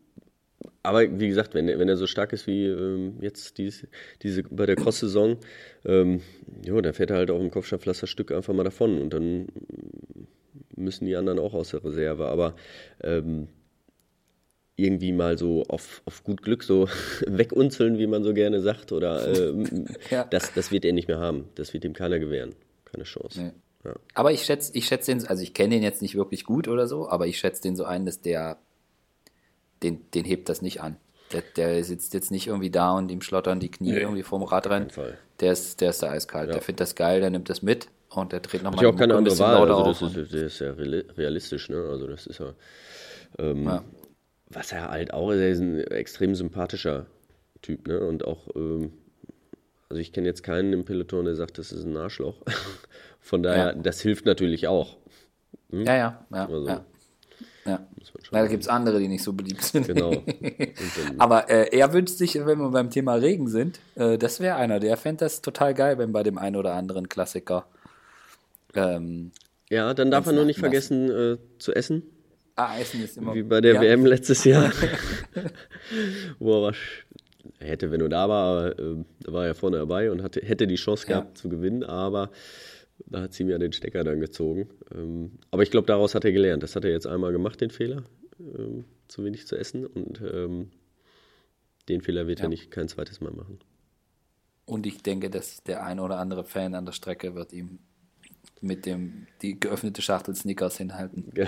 [SPEAKER 2] aber wie gesagt, wenn, wenn er so stark ist wie ähm, jetzt dies, diese bei der Cross-Saison, ähm, jo, dann fährt er halt auf dem Kopfsteinpflasterstück einfach mal davon und dann müssen die anderen auch aus der Reserve. Aber ähm, irgendwie mal so auf, auf gut Glück so wegunzeln, wie man so gerne sagt, oder ähm, ja. das, das wird er nicht mehr haben. Das wird ihm keiner gewähren. Keine Chance. Nee.
[SPEAKER 1] Ja. Aber ich schätze, ich schätze den, also ich kenne den jetzt nicht wirklich gut oder so, aber ich schätze den so ein, dass der, den, den hebt das nicht an. Der, der sitzt jetzt nicht irgendwie da und ihm schlottern die Knie nee, irgendwie vorm Rad rein. Der ist, der ist da eiskalt. Ja. Der findet das geil, der nimmt das mit und der dreht nochmal.
[SPEAKER 2] Ich auch keine andere Wahl. Also das ist, der ist ja realistisch, ne? Also das ist ja, ähm, ja. was er halt auch ist, er ist ein extrem sympathischer Typ, ne? Und auch, ähm, also ich kenne jetzt keinen im Peloton, der sagt, das ist ein Arschloch. Von daher, ja. das hilft natürlich auch.
[SPEAKER 1] Hm? Ja, ja, ja. Also, ja. ja. Da gibt es andere, die nicht so beliebt sind. Genau. Aber äh, er wünscht sich, wenn wir beim Thema Regen sind, äh, das wäre einer, der fände das total geil, wenn bei dem einen oder anderen Klassiker.
[SPEAKER 2] Ähm, ja, dann darf er nur nicht vergessen äh, zu essen.
[SPEAKER 1] Ah, Essen ist immer.
[SPEAKER 2] Wie bei der ja. WM letztes Jahr. Wo er hätte, wenn er da war, aber äh, da war er vorne dabei und hatte, hätte die Chance gehabt ja. zu gewinnen, aber da hat sie mir den Stecker dann gezogen. Ähm, aber ich glaube, daraus hat er gelernt. Das hat er jetzt einmal gemacht, den Fehler, ähm, zu wenig zu essen. Und ähm, den Fehler wird ja. er nicht kein zweites Mal machen.
[SPEAKER 1] Und ich denke, dass der ein oder andere Fan an der Strecke wird ihm mit dem die geöffnete Schachtel Snickers hinhalten. Ja.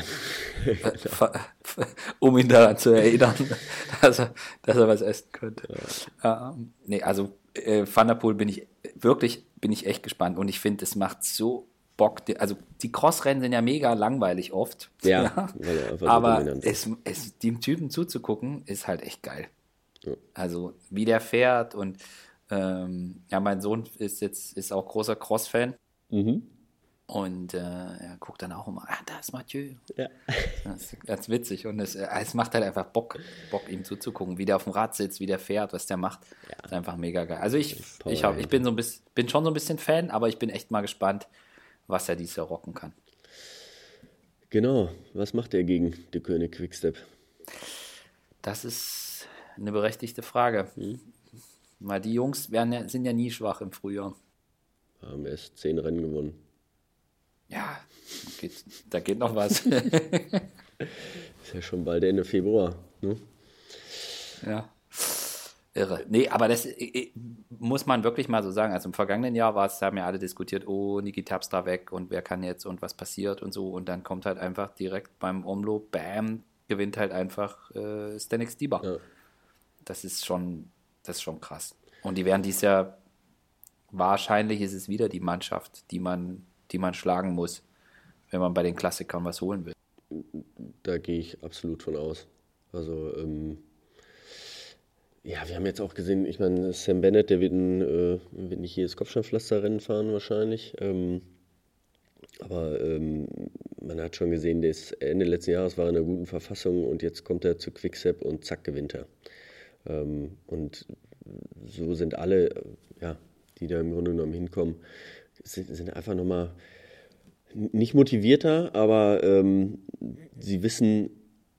[SPEAKER 1] um ihn daran zu erinnern, dass er, dass er was essen könnte. Ja. Ähm, nee, also äh, Thunderpool bin ich wirklich, bin ich echt gespannt und ich finde, es macht so Bock. Also die Crossrennen sind ja mega langweilig oft. Ja. ja. aber es, es, dem Typen zuzugucken, ist halt echt geil. Also wie der fährt und ähm, ja, mein Sohn ist jetzt ist auch großer Cross-Fan. Mhm. Und äh, er guckt dann auch immer, ah, da ist Mathieu. Ja. Das ist ganz witzig. Und es, äh, es macht halt einfach Bock, Bock, ihm zuzugucken, wie der auf dem Rad sitzt, wie der fährt, was der macht. Ja. Das ist einfach mega geil. Also ich, ich, hab, ich bin, so ein bisschen, bin schon so ein bisschen Fan, aber ich bin echt mal gespannt, was er dieses Jahr rocken kann.
[SPEAKER 2] Genau. Was macht er gegen die König Quickstep?
[SPEAKER 1] Das ist eine berechtigte Frage. Hm. Weil die Jungs werden sind ja nie schwach im Frühjahr.
[SPEAKER 2] Haben erst zehn Rennen gewonnen
[SPEAKER 1] ja, geht, da geht noch was.
[SPEAKER 2] ist ja schon bald Ende Februar. Ne?
[SPEAKER 1] Ja. Irre. Nee, aber das muss man wirklich mal so sagen. Also im vergangenen Jahr war es, da haben ja alle diskutiert, oh, Niki Terpstra weg und wer kann jetzt und was passiert und so. Und dann kommt halt einfach direkt beim Omlo, bam, gewinnt halt einfach äh, Stanek Stieber. Ja. Das ist schon, das ist schon krass. Und die werden dies Jahr, wahrscheinlich ist es wieder die Mannschaft, die man die man schlagen muss, wenn man bei den Klassikern was holen will.
[SPEAKER 2] Da gehe ich absolut von aus. Also, ähm, ja, wir haben jetzt auch gesehen, ich meine, Sam Bennett, der wird, ein, äh, wird nicht jedes Kopfsteinpflasterrennen fahren wahrscheinlich. Ähm, aber ähm, man hat schon gesehen, der ist Ende letzten Jahres war in einer guten Verfassung und jetzt kommt er zu Quickstep und zack, gewinnt er. Ähm, und so sind alle, ja, die da im Grunde genommen hinkommen, sind, sind einfach nochmal nicht motivierter, aber ähm, sie wissen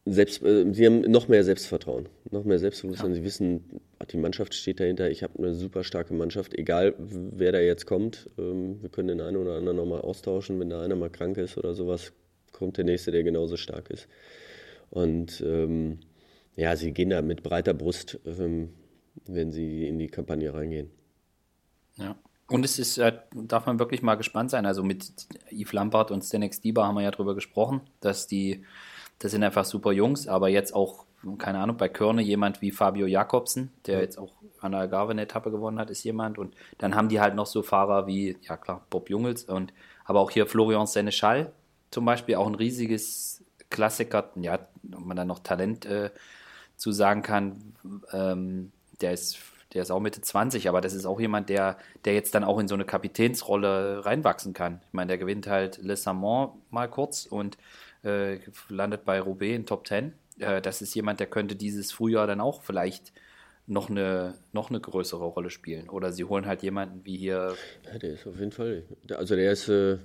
[SPEAKER 2] selbst, äh, sie haben noch mehr Selbstvertrauen, noch mehr Selbstbewusstsein. Ja. Sie wissen, die Mannschaft steht dahinter. Ich habe eine super starke Mannschaft, egal wer da jetzt kommt. Ähm, wir können den einen oder anderen nochmal austauschen. Wenn da einer mal krank ist oder sowas, kommt der nächste, der genauso stark ist. Und ähm, ja, sie gehen da mit breiter Brust, ähm, wenn sie in die Kampagne reingehen.
[SPEAKER 1] Ja. Und es ist, äh, darf man wirklich mal gespannt sein. Also mit Yves Lampard und Stenex Dieber haben wir ja drüber gesprochen, dass die, das sind einfach super Jungs, aber jetzt auch, keine Ahnung, bei Körne jemand wie Fabio Jakobsen, der jetzt auch an der Algarve eine Etappe gewonnen hat, ist jemand. Und dann haben die halt noch so Fahrer wie, ja klar, Bob Jungels und aber auch hier Florian Seneschall zum Beispiel, auch ein riesiges Klassiker, ja, ob man da noch Talent äh, zu sagen kann, ähm, der ist der ist auch Mitte 20, aber das ist auch jemand, der, der jetzt dann auch in so eine Kapitänsrolle reinwachsen kann. Ich meine, der gewinnt halt Le Samont mal kurz und äh, landet bei Roubaix in Top 10. Äh, das ist jemand, der könnte dieses Frühjahr dann auch vielleicht noch eine, noch eine größere Rolle spielen. Oder sie holen halt jemanden wie hier.
[SPEAKER 2] Ja, der ist auf jeden Fall. Also der ist. Äh,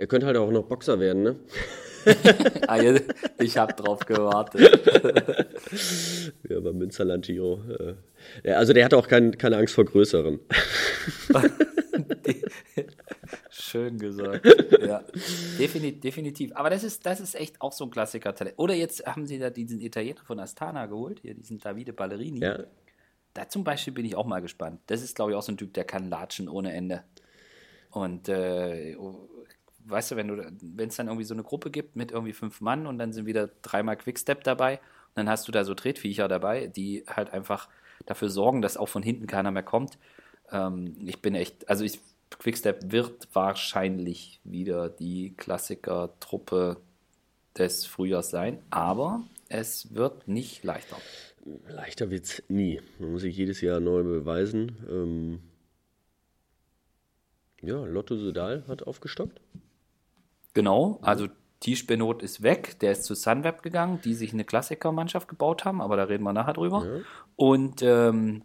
[SPEAKER 2] er könnte halt auch noch Boxer werden, ne?
[SPEAKER 1] ah, ich habe drauf gewartet.
[SPEAKER 2] ja, beim Münsterland Giro. Äh, also der hat auch kein, keine Angst vor Größeren.
[SPEAKER 1] Schön gesagt. Ja, definitiv, definitiv. Aber das ist, das ist echt auch so ein Klassiker-Talent. Oder jetzt haben sie da diesen Italiener von Astana geholt, hier diesen Davide Ballerini. Ja. Da zum Beispiel bin ich auch mal gespannt. Das ist, glaube ich, auch so ein Typ, der kann latschen ohne Ende. Und äh, weißt du, wenn du, wenn es dann irgendwie so eine Gruppe gibt mit irgendwie fünf Mann und dann sind wieder dreimal Quickstep dabei und dann hast du da so Tretviecher dabei, die halt einfach dafür sorgen, dass auch von hinten keiner mehr kommt. Ähm, ich bin echt, also ich, Quickstep wird wahrscheinlich wieder die Klassiker-Truppe des Frühjahrs sein, aber es wird nicht leichter.
[SPEAKER 2] Leichter wird es nie. Man muss sich jedes Jahr neu beweisen. Ähm ja, Lotto Sudal hat aufgestockt.
[SPEAKER 1] Genau, also Tisch Benot ist weg, der ist zu Sunweb gegangen, die sich eine Klassikermannschaft gebaut haben, aber da reden wir nachher drüber. Ja. Und, ähm,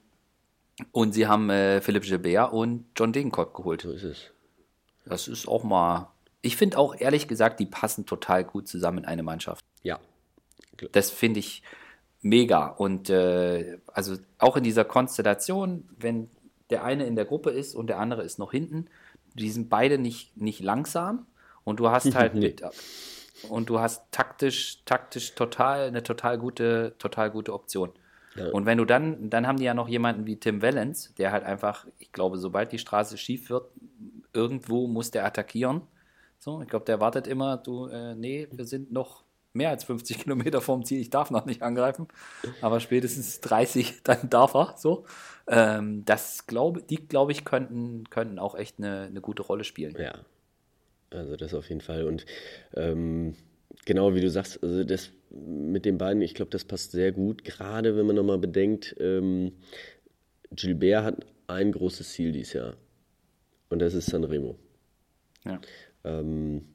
[SPEAKER 1] und sie haben äh, Philipp Gilbert und John Degenkolb geholt.
[SPEAKER 2] So ist es.
[SPEAKER 1] Das ist auch mal. Ich finde auch ehrlich gesagt, die passen total gut zusammen in eine Mannschaft.
[SPEAKER 2] Ja.
[SPEAKER 1] Das finde ich mega. Und äh, also auch in dieser Konstellation, wenn der eine in der Gruppe ist und der andere ist noch hinten, die sind beide nicht, nicht langsam und du hast halt mit, und du hast taktisch, taktisch total eine total gute, total gute Option. Ja. Und wenn du dann, dann haben die ja noch jemanden wie Tim Wellens, der halt einfach, ich glaube, sobald die Straße schief wird, irgendwo muss der attackieren. So, ich glaube, der wartet immer, du, äh, nee, wir sind noch mehr als 50 Kilometer vorm Ziel, ich darf noch nicht angreifen, aber spätestens 30, dann darf er. So, ähm, das glaube, die glaube ich könnten, könnten auch echt eine, eine gute Rolle spielen.
[SPEAKER 2] Ja, also das auf jeden Fall und ähm, genau wie du sagst, also das mit den beiden, ich glaube, das passt sehr gut, gerade wenn man nochmal bedenkt, ähm, Gilbert hat ein großes Ziel dieses Jahr und das ist Sanremo.
[SPEAKER 1] Ja.
[SPEAKER 2] Ähm,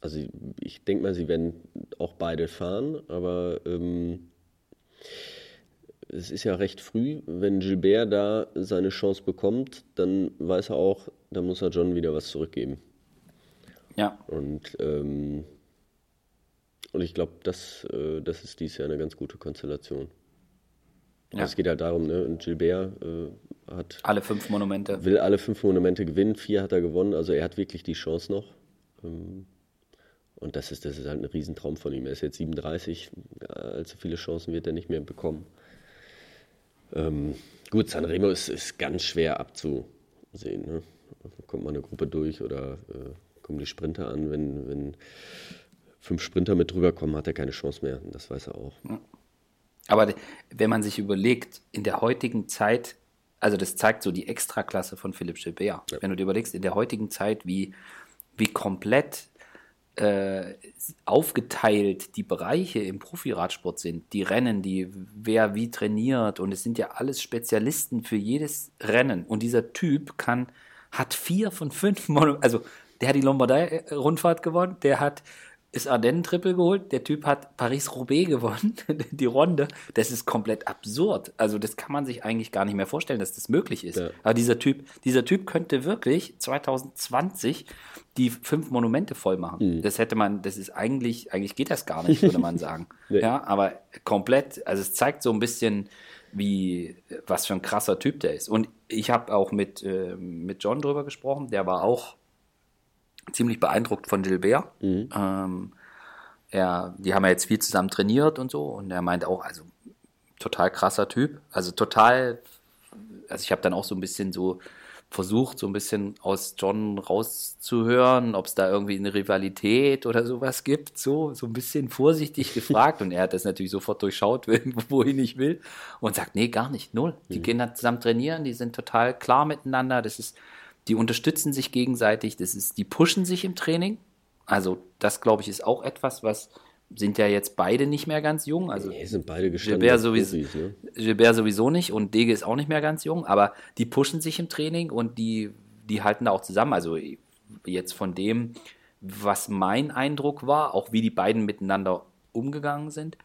[SPEAKER 2] also ich denke mal, sie werden auch beide fahren, aber ähm, es ist ja recht früh. Wenn Gilbert da seine Chance bekommt, dann weiß er auch, da muss er John wieder was zurückgeben.
[SPEAKER 1] Ja.
[SPEAKER 2] Und, ähm, und ich glaube, das, äh, das ist dies Jahr eine ganz gute Konstellation. Ja. Also es geht halt darum, ne? Und Gilbert äh, hat.
[SPEAKER 1] Alle fünf Monumente.
[SPEAKER 2] Will alle fünf Monumente gewinnen. Vier hat er gewonnen. Also er hat wirklich die Chance noch. Ähm, und das ist, das ist halt ein Riesentraum von ihm. Er ist jetzt 37, allzu viele Chancen wird er nicht mehr bekommen. Ähm, gut, Sanremo ist, ist ganz schwer abzusehen. Ne? Kommt mal eine Gruppe durch oder äh, kommen die Sprinter an? Wenn, wenn fünf Sprinter mit drüber kommen, hat er keine Chance mehr. Das weiß er auch.
[SPEAKER 1] Aber wenn man sich überlegt, in der heutigen Zeit, also das zeigt so die Extraklasse von Philipp Gilbert. Ja. Wenn du dir überlegst, in der heutigen Zeit, wie, wie komplett äh, aufgeteilt die Bereiche im Profiradsport sind, die Rennen, die wer wie trainiert und es sind ja alles Spezialisten für jedes Rennen und dieser Typ kann hat vier von fünf, Mon also der hat die Lombardei-Rundfahrt gewonnen, der hat ist Ardennen-Triple geholt. Der Typ hat Paris-Roubaix gewonnen, die Runde. Das ist komplett absurd. Also, das kann man sich eigentlich gar nicht mehr vorstellen, dass das möglich ist. Ja. Aber dieser Typ, dieser Typ könnte wirklich 2020 die fünf Monumente voll machen. Mhm. Das hätte man, das ist eigentlich, eigentlich geht das gar nicht, würde man sagen. nee. Ja, aber komplett, also es zeigt so ein bisschen, wie, was für ein krasser Typ der ist. Und ich habe auch mit, äh, mit John drüber gesprochen, der war auch ziemlich beeindruckt von Gilbert. Mhm. Ähm, er, die haben ja jetzt viel zusammen trainiert und so und er meint auch, also total krasser Typ, also total, also ich habe dann auch so ein bisschen so versucht, so ein bisschen aus John rauszuhören, ob es da irgendwie eine Rivalität oder sowas gibt, so, so ein bisschen vorsichtig gefragt und er hat das natürlich sofort durchschaut, wohin ich will und sagt, nee, gar nicht, null. Die mhm. gehen dann zusammen trainieren, die sind total klar miteinander, das ist, die unterstützen sich gegenseitig, das ist, die pushen sich im Training. Also das, glaube ich, ist auch etwas, was sind ja jetzt beide nicht mehr ganz jung. Also
[SPEAKER 2] nee, sind beide
[SPEAKER 1] Gilbert sowieso, Profis, ne? Gilbert sowieso nicht und Dege ist auch nicht mehr ganz jung, aber die pushen sich im Training und die, die halten da auch zusammen. Also jetzt von dem, was mein Eindruck war, auch wie die beiden miteinander umgegangen sind,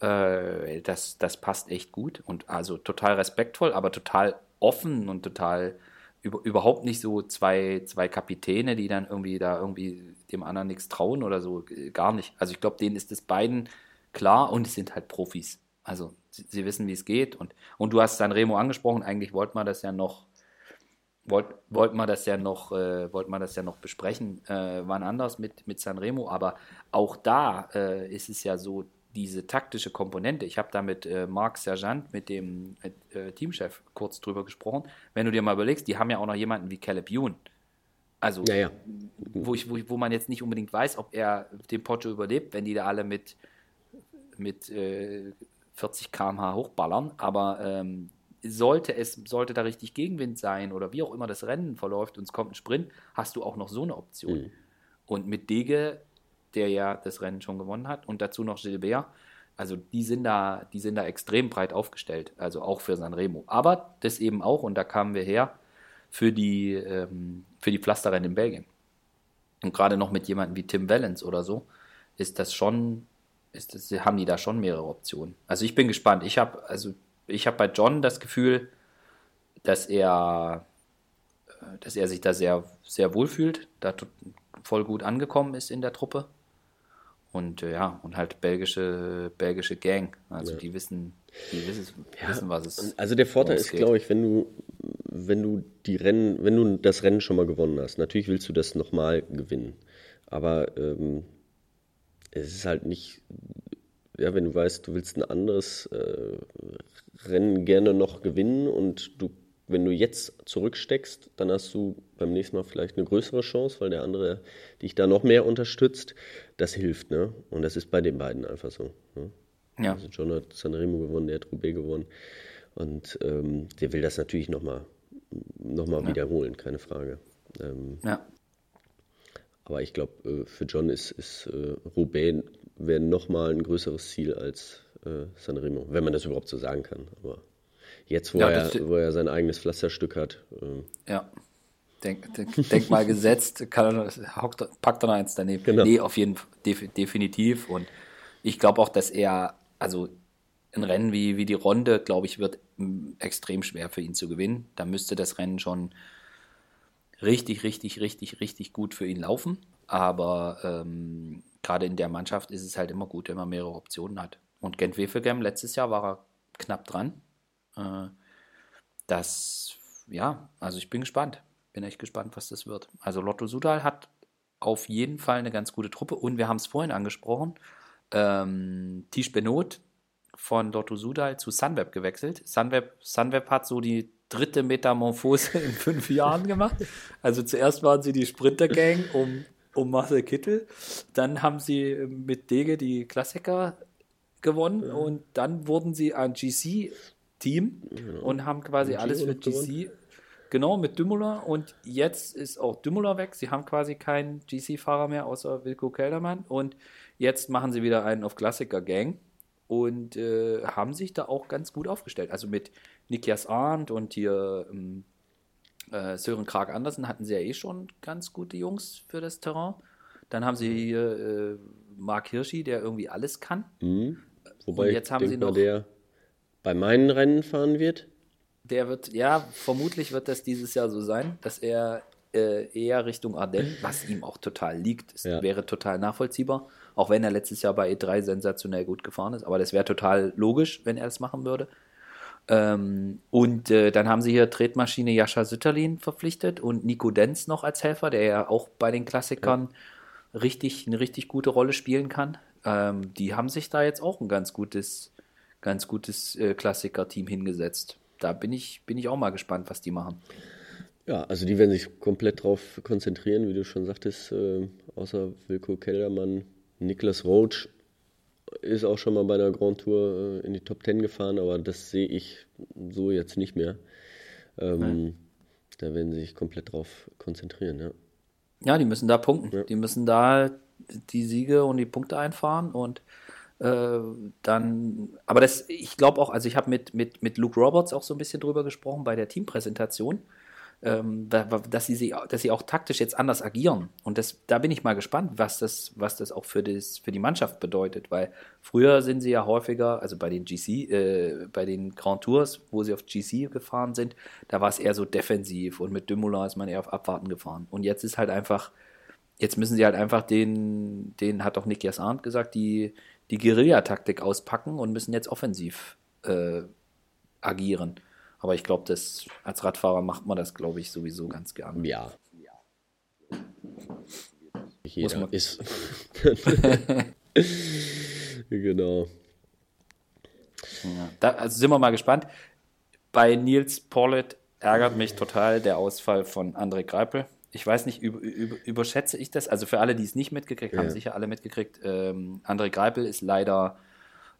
[SPEAKER 1] äh, das, das passt echt gut und also total respektvoll, aber total offen und total überhaupt nicht so zwei, zwei Kapitäne, die dann irgendwie da irgendwie dem anderen nichts trauen oder so. Gar nicht. Also ich glaube, denen ist es beiden klar und die sind halt Profis. Also sie, sie, wissen, wie es geht. Und, und du hast Sanremo angesprochen, eigentlich wollte man das ja noch, wollte wollt man das ja noch, äh, wollte man das ja noch besprechen, äh, wann anders mit, mit Sanremo, aber auch da äh, ist es ja so, diese taktische Komponente, ich habe da mit äh, Marc Sergeant, mit dem äh, Teamchef, kurz drüber gesprochen. Wenn du dir mal überlegst, die haben ja auch noch jemanden wie Caleb Youn. Also,
[SPEAKER 2] ja, ja.
[SPEAKER 1] Wo, ich, wo, wo man jetzt nicht unbedingt weiß, ob er den Poggio überlebt, wenn die da alle mit, mit äh, 40 km/h hochballern. Aber ähm, sollte es sollte da richtig Gegenwind sein oder wie auch immer das Rennen verläuft und es kommt ein Sprint, hast du auch noch so eine Option. Mhm. Und mit Dege der ja das Rennen schon gewonnen hat, und dazu noch Gilbert. Also die sind da, die sind da extrem breit aufgestellt, also auch für Sanremo. Aber das eben auch, und da kamen wir her, für die, ähm, für die Pflasterrennen in Belgien. Und gerade noch mit jemandem wie Tim Wellens oder so, ist das schon, ist das, haben die da schon mehrere Optionen. Also ich bin gespannt. Ich habe also ich bei John das Gefühl, dass er, äh, dass er sich da sehr, sehr wohl fühlt, da voll gut angekommen ist in der Truppe. Und äh, ja, und halt belgische, belgische Gang. Also ja. die wissen, die wissen, ja, wissen, was es
[SPEAKER 2] Also der Vorteil ist, glaube ich, wenn du, wenn du die Rennen, wenn du das Rennen schon mal gewonnen hast, natürlich willst du das nochmal gewinnen. Aber ähm, es ist halt nicht, ja, wenn du weißt, du willst ein anderes äh, Rennen gerne noch gewinnen und du wenn du jetzt zurücksteckst, dann hast du beim nächsten Mal vielleicht eine größere Chance, weil der andere dich da noch mehr unterstützt. Das hilft, ne? Und das ist bei den beiden einfach so. Ne? Ja. Also John hat Sanremo gewonnen, der hat Roubaix gewonnen. Und ähm, der will das natürlich nochmal noch mal ja. wiederholen, keine Frage. Ähm, ja. Aber ich glaube, äh, für John ist, ist äh, Roubaix wäre nochmal ein größeres Ziel als äh, Sanremo, wenn man das überhaupt so sagen kann. Aber Jetzt, wo, ja, er, wo er sein eigenes Pflasterstück hat.
[SPEAKER 1] Ähm. Ja. Denk, denk, denk mal gesetzt, kann er, packt er noch eins daneben. Genau. Nee, auf jeden Fall, definitiv. Und ich glaube auch, dass er, also ein Rennen wie, wie die Ronde, glaube ich, wird extrem schwer für ihn zu gewinnen. Da müsste das Rennen schon richtig, richtig, richtig, richtig gut für ihn laufen. Aber ähm, gerade in der Mannschaft ist es halt immer gut, wenn man mehrere Optionen hat. Und Gent Wevelgem letztes Jahr war er knapp dran. Äh, das, ja, also ich bin gespannt. Bin echt gespannt, was das wird. Also Lotto Sudal hat auf jeden Fall eine ganz gute Truppe und wir haben es vorhin angesprochen. Ähm, Tisch Benot von Lotto Sudal zu Sunweb gewechselt. Sunweb, Sunweb hat so die dritte Metamorphose in fünf Jahren gemacht. Also zuerst waren sie die Sprinter-Gang um, um Marcel Kittel. Dann haben sie mit Dege die Klassiker gewonnen ja. und dann wurden sie ein GC Team genau. und haben quasi alles für GC. Genau, mit Dümmler und jetzt ist auch Dümmler weg. Sie haben quasi keinen GC-Fahrer mehr außer Wilko Keldermann und jetzt machen sie wieder einen auf Klassiker Gang und äh, haben sich da auch ganz gut aufgestellt. Also mit Nikias Arndt und hier ähm, äh, Sören Krag Andersen hatten sie ja eh schon ganz gute Jungs für das Terrain. Dann haben sie hier äh, Mark Hirschi, der irgendwie alles kann.
[SPEAKER 2] Mhm. Wobei und jetzt haben sie noch der bei meinen Rennen fahren wird?
[SPEAKER 1] Der wird, ja, vermutlich wird das dieses Jahr so sein, dass er äh, eher Richtung Ardennes, was ihm auch total liegt, es ja. wäre total nachvollziehbar, auch wenn er letztes Jahr bei E3 sensationell gut gefahren ist, aber das wäre total logisch, wenn er das machen würde. Ähm, und äh, dann haben sie hier Tretmaschine Jascha Sütterlin verpflichtet und Nico Denz noch als Helfer, der ja auch bei den Klassikern ja. richtig, eine richtig gute Rolle spielen kann. Ähm, die haben sich da jetzt auch ein ganz gutes ganz gutes äh, Klassiker-Team hingesetzt. Da bin ich, bin ich auch mal gespannt, was die machen.
[SPEAKER 2] Ja, also die werden sich komplett darauf konzentrieren, wie du schon sagtest, äh, außer Wilko Kellermann. Niklas Roach ist auch schon mal bei einer Grand Tour äh, in die Top Ten gefahren, aber das sehe ich so jetzt nicht mehr. Ähm, da werden sie sich komplett drauf konzentrieren, ja.
[SPEAKER 1] Ja, die müssen da punkten. Ja. Die müssen da die Siege und die Punkte einfahren und äh, dann, aber das, ich glaube auch, also ich habe mit, mit, mit Luke Roberts auch so ein bisschen drüber gesprochen bei der Teampräsentation, ähm, dass, sie, dass sie auch taktisch jetzt anders agieren. Und das, da bin ich mal gespannt, was das, was das auch für, das, für die Mannschaft bedeutet, weil früher sind sie ja häufiger, also bei den GC, äh, bei den Grand Tours, wo sie auf GC gefahren sind, da war es eher so defensiv und mit Dümmler ist man eher auf Abwarten gefahren. Und jetzt ist halt einfach, jetzt müssen sie halt einfach den, den hat auch Nikias Arndt gesagt, die, die Guerillataktik auspacken und müssen jetzt offensiv äh, agieren. Aber ich glaube, als Radfahrer macht man das, glaube ich, sowieso ganz gern.
[SPEAKER 2] Ja. Jeder man ist. genau.
[SPEAKER 1] Ja, da, also sind wir mal gespannt. Bei Nils Pollitt ärgert mich total der Ausfall von André Greipel ich weiß nicht, über, über, überschätze ich das? Also für alle, die es nicht mitgekriegt haben, ja. sicher alle mitgekriegt. Ähm, André Greipel ist leider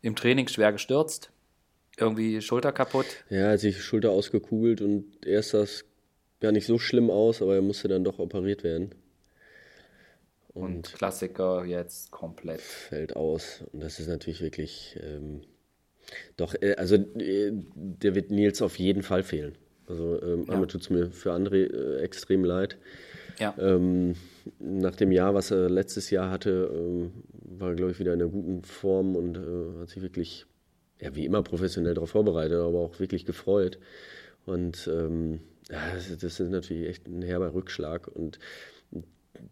[SPEAKER 1] im Training schwer gestürzt. Irgendwie Schulter kaputt.
[SPEAKER 2] Ja, er hat sich Schulter ausgekugelt und erst sah es gar nicht so schlimm aus, aber er musste dann doch operiert werden.
[SPEAKER 1] Und, und Klassiker jetzt komplett.
[SPEAKER 2] Fällt aus. Und das ist natürlich wirklich. Ähm, doch, äh, also äh, der wird Nils auf jeden Fall fehlen. Also ähm, ja. tut es mir für André äh, extrem leid. Ja. Ähm, nach dem Jahr, was er letztes Jahr hatte, ähm, war er, glaube ich, wieder in einer guten Form und äh, hat sich wirklich, ja, wie immer professionell darauf vorbereitet, aber auch wirklich gefreut. Und ähm, ja, das, das ist natürlich echt ein herber Rückschlag und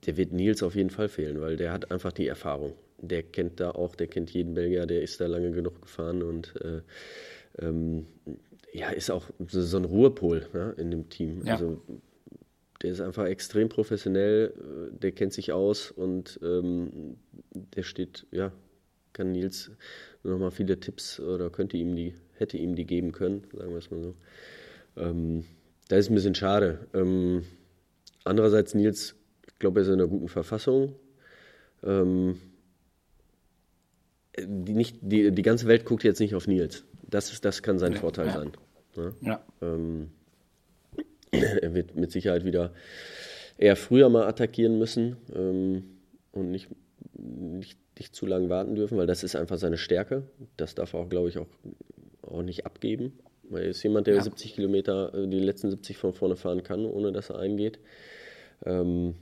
[SPEAKER 2] der wird Nils auf jeden Fall fehlen, weil der hat einfach die Erfahrung. Der kennt da auch, der kennt jeden Belgier, der ist da lange genug gefahren und äh, ähm, ja, ist auch so ein Ruhepol ja, in dem Team. Ja. Also der ist einfach extrem professionell, äh, der kennt sich aus und ähm, der steht, ja, kann Nils nochmal viele Tipps oder könnte ihm die, hätte ihm die geben können, sagen wir es mal so. Ähm, da ist ein bisschen schade. Ähm, andererseits, Nils, ich glaube, er ist in einer guten Verfassung. Ähm, die, nicht, die, die ganze Welt guckt jetzt nicht auf Nils. Das, ist, das kann sein ja, Vorteil ja. sein. Ne? Ja. Ähm, er wird mit Sicherheit wieder eher früher mal attackieren müssen ähm, und nicht, nicht, nicht zu lange warten dürfen, weil das ist einfach seine Stärke. Das darf er auch, glaube ich, auch, auch nicht abgeben. Weil er ist jemand, der ja. 70 Kilometer, äh, die letzten 70 von vorne fahren kann, ohne dass er eingeht. Ähm,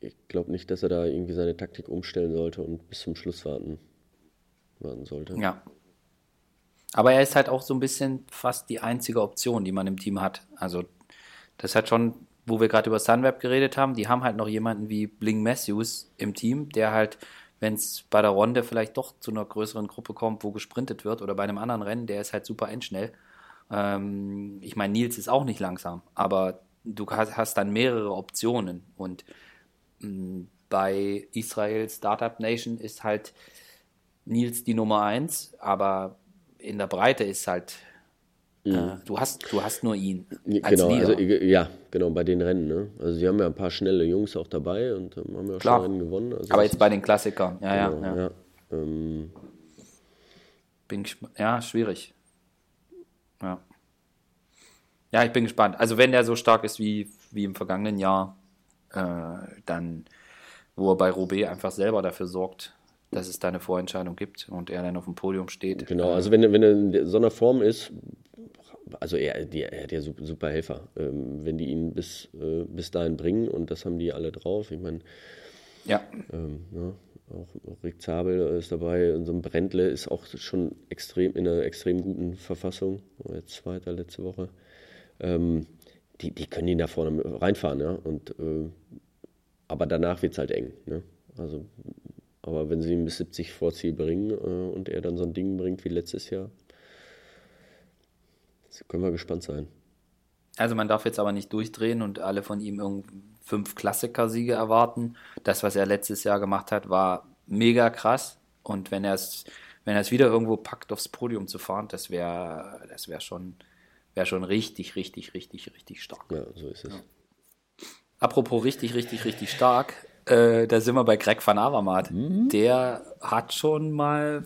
[SPEAKER 2] ich glaube nicht, dass er da irgendwie seine Taktik umstellen sollte und bis zum Schluss warten, warten sollte.
[SPEAKER 1] Ja. Aber er ist halt auch so ein bisschen fast die einzige Option, die man im Team hat. Also das hat schon, wo wir gerade über Sunweb geredet haben, die haben halt noch jemanden wie Bling Matthews im Team, der halt, wenn es bei der Runde vielleicht doch zu einer größeren Gruppe kommt, wo gesprintet wird oder bei einem anderen Rennen, der ist halt super endschnell. Ähm, ich meine, Nils ist auch nicht langsam, aber du hast, hast dann mehrere Optionen und mh, mm, bei Israel Startup Nation ist halt Nils die Nummer eins, aber in der Breite ist halt Mhm. Äh, du, hast, du hast nur ihn.
[SPEAKER 2] Als genau, also ja, genau, bei den Rennen. Ne? Also sie haben ja ein paar schnelle Jungs auch dabei und ähm, haben ja Klar. schon Rennen gewonnen. Also
[SPEAKER 1] Aber jetzt bei den Klassikern, ja, genau, ja. ja. ja. Ähm, bin ja, schwierig. Ja. Ja, ich bin gespannt. Also wenn der so stark ist wie, wie im vergangenen Jahr, äh, dann, wo er bei Roubaix einfach selber dafür sorgt, dass es da eine Vorentscheidung gibt und er dann auf dem Podium steht.
[SPEAKER 2] Genau, also wenn, wenn er in so einer Form ist, also er, die, er hat ja super, Helfer, ähm, wenn die ihn bis, äh, bis dahin bringen und das haben die alle drauf. Ich meine, ja. Ähm, ja. Auch, auch Rick Zabel ist dabei und so ein Brändle ist auch schon extrem in einer extrem guten Verfassung. Jetzt zweiter letzte Woche. Ähm, die, die können ihn da vorne reinfahren, ja. Und, äh, aber danach wird es halt eng. Ne? Also, aber wenn sie ihn bis 70 vor Ziel bringen äh, und er dann so ein Ding bringt wie letztes Jahr, können wir gespannt sein.
[SPEAKER 1] Also man darf jetzt aber nicht durchdrehen und alle von ihm fünf Klassiker-Siege erwarten. Das, was er letztes Jahr gemacht hat, war mega krass. Und wenn er es wenn er es wieder irgendwo packt, aufs Podium zu fahren, das wäre das wär schon, wär schon richtig, richtig, richtig, richtig stark.
[SPEAKER 2] Ja, so ist es. Ja.
[SPEAKER 1] Apropos richtig, richtig, richtig stark, äh, da sind wir bei Greg van Avermaet. Mhm. Der hat schon mal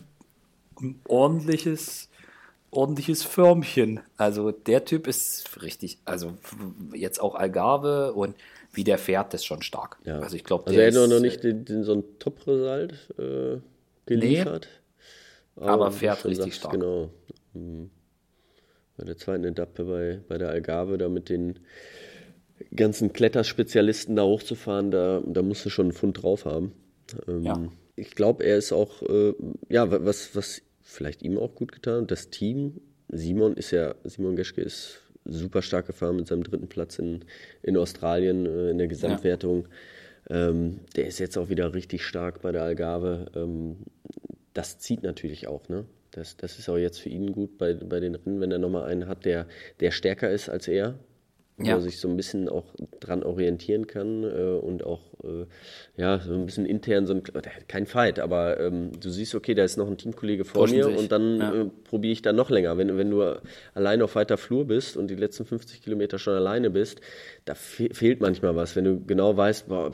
[SPEAKER 1] ein ordentliches ordentliches Förmchen. Also der Typ ist richtig, also jetzt auch Algarve und wie der fährt, ist schon stark.
[SPEAKER 2] Ja. Also ich glaube, also er hat noch nicht den, den, so ein Top-Result äh, geliefert.
[SPEAKER 1] Nee, aber, aber fährt richtig sagst, stark.
[SPEAKER 2] Genau. Mhm. Bei der zweiten Etappe bei, bei der Algarve, da mit den ganzen Kletterspezialisten da hochzufahren, da, da musst du schon einen Pfund drauf haben. Ähm, ja. Ich glaube, er ist auch, äh, ja, was, was vielleicht ihm auch gut getan. Das Team, Simon ist ja, Simon Geschke ist super stark gefahren mit seinem dritten Platz in, in Australien äh, in der Gesamtwertung. Ja. Ähm, der ist jetzt auch wieder richtig stark bei der Algarve. Ähm, das zieht natürlich auch, ne? Das, das ist auch jetzt für ihn gut bei, bei den Rennen, wenn er nochmal einen hat, der, der stärker ist als er wo ja. er sich so ein bisschen auch dran orientieren kann äh, und auch äh, ja so ein bisschen intern so ein kein Fight, aber ähm, du siehst, okay, da ist noch ein Teamkollege vor Pushen mir sich. und dann ja. äh, probiere ich dann noch länger. Wenn, wenn du allein auf weiter Flur bist und die letzten 50 Kilometer schon alleine bist, da fe fehlt manchmal was. Wenn du genau weißt, boah,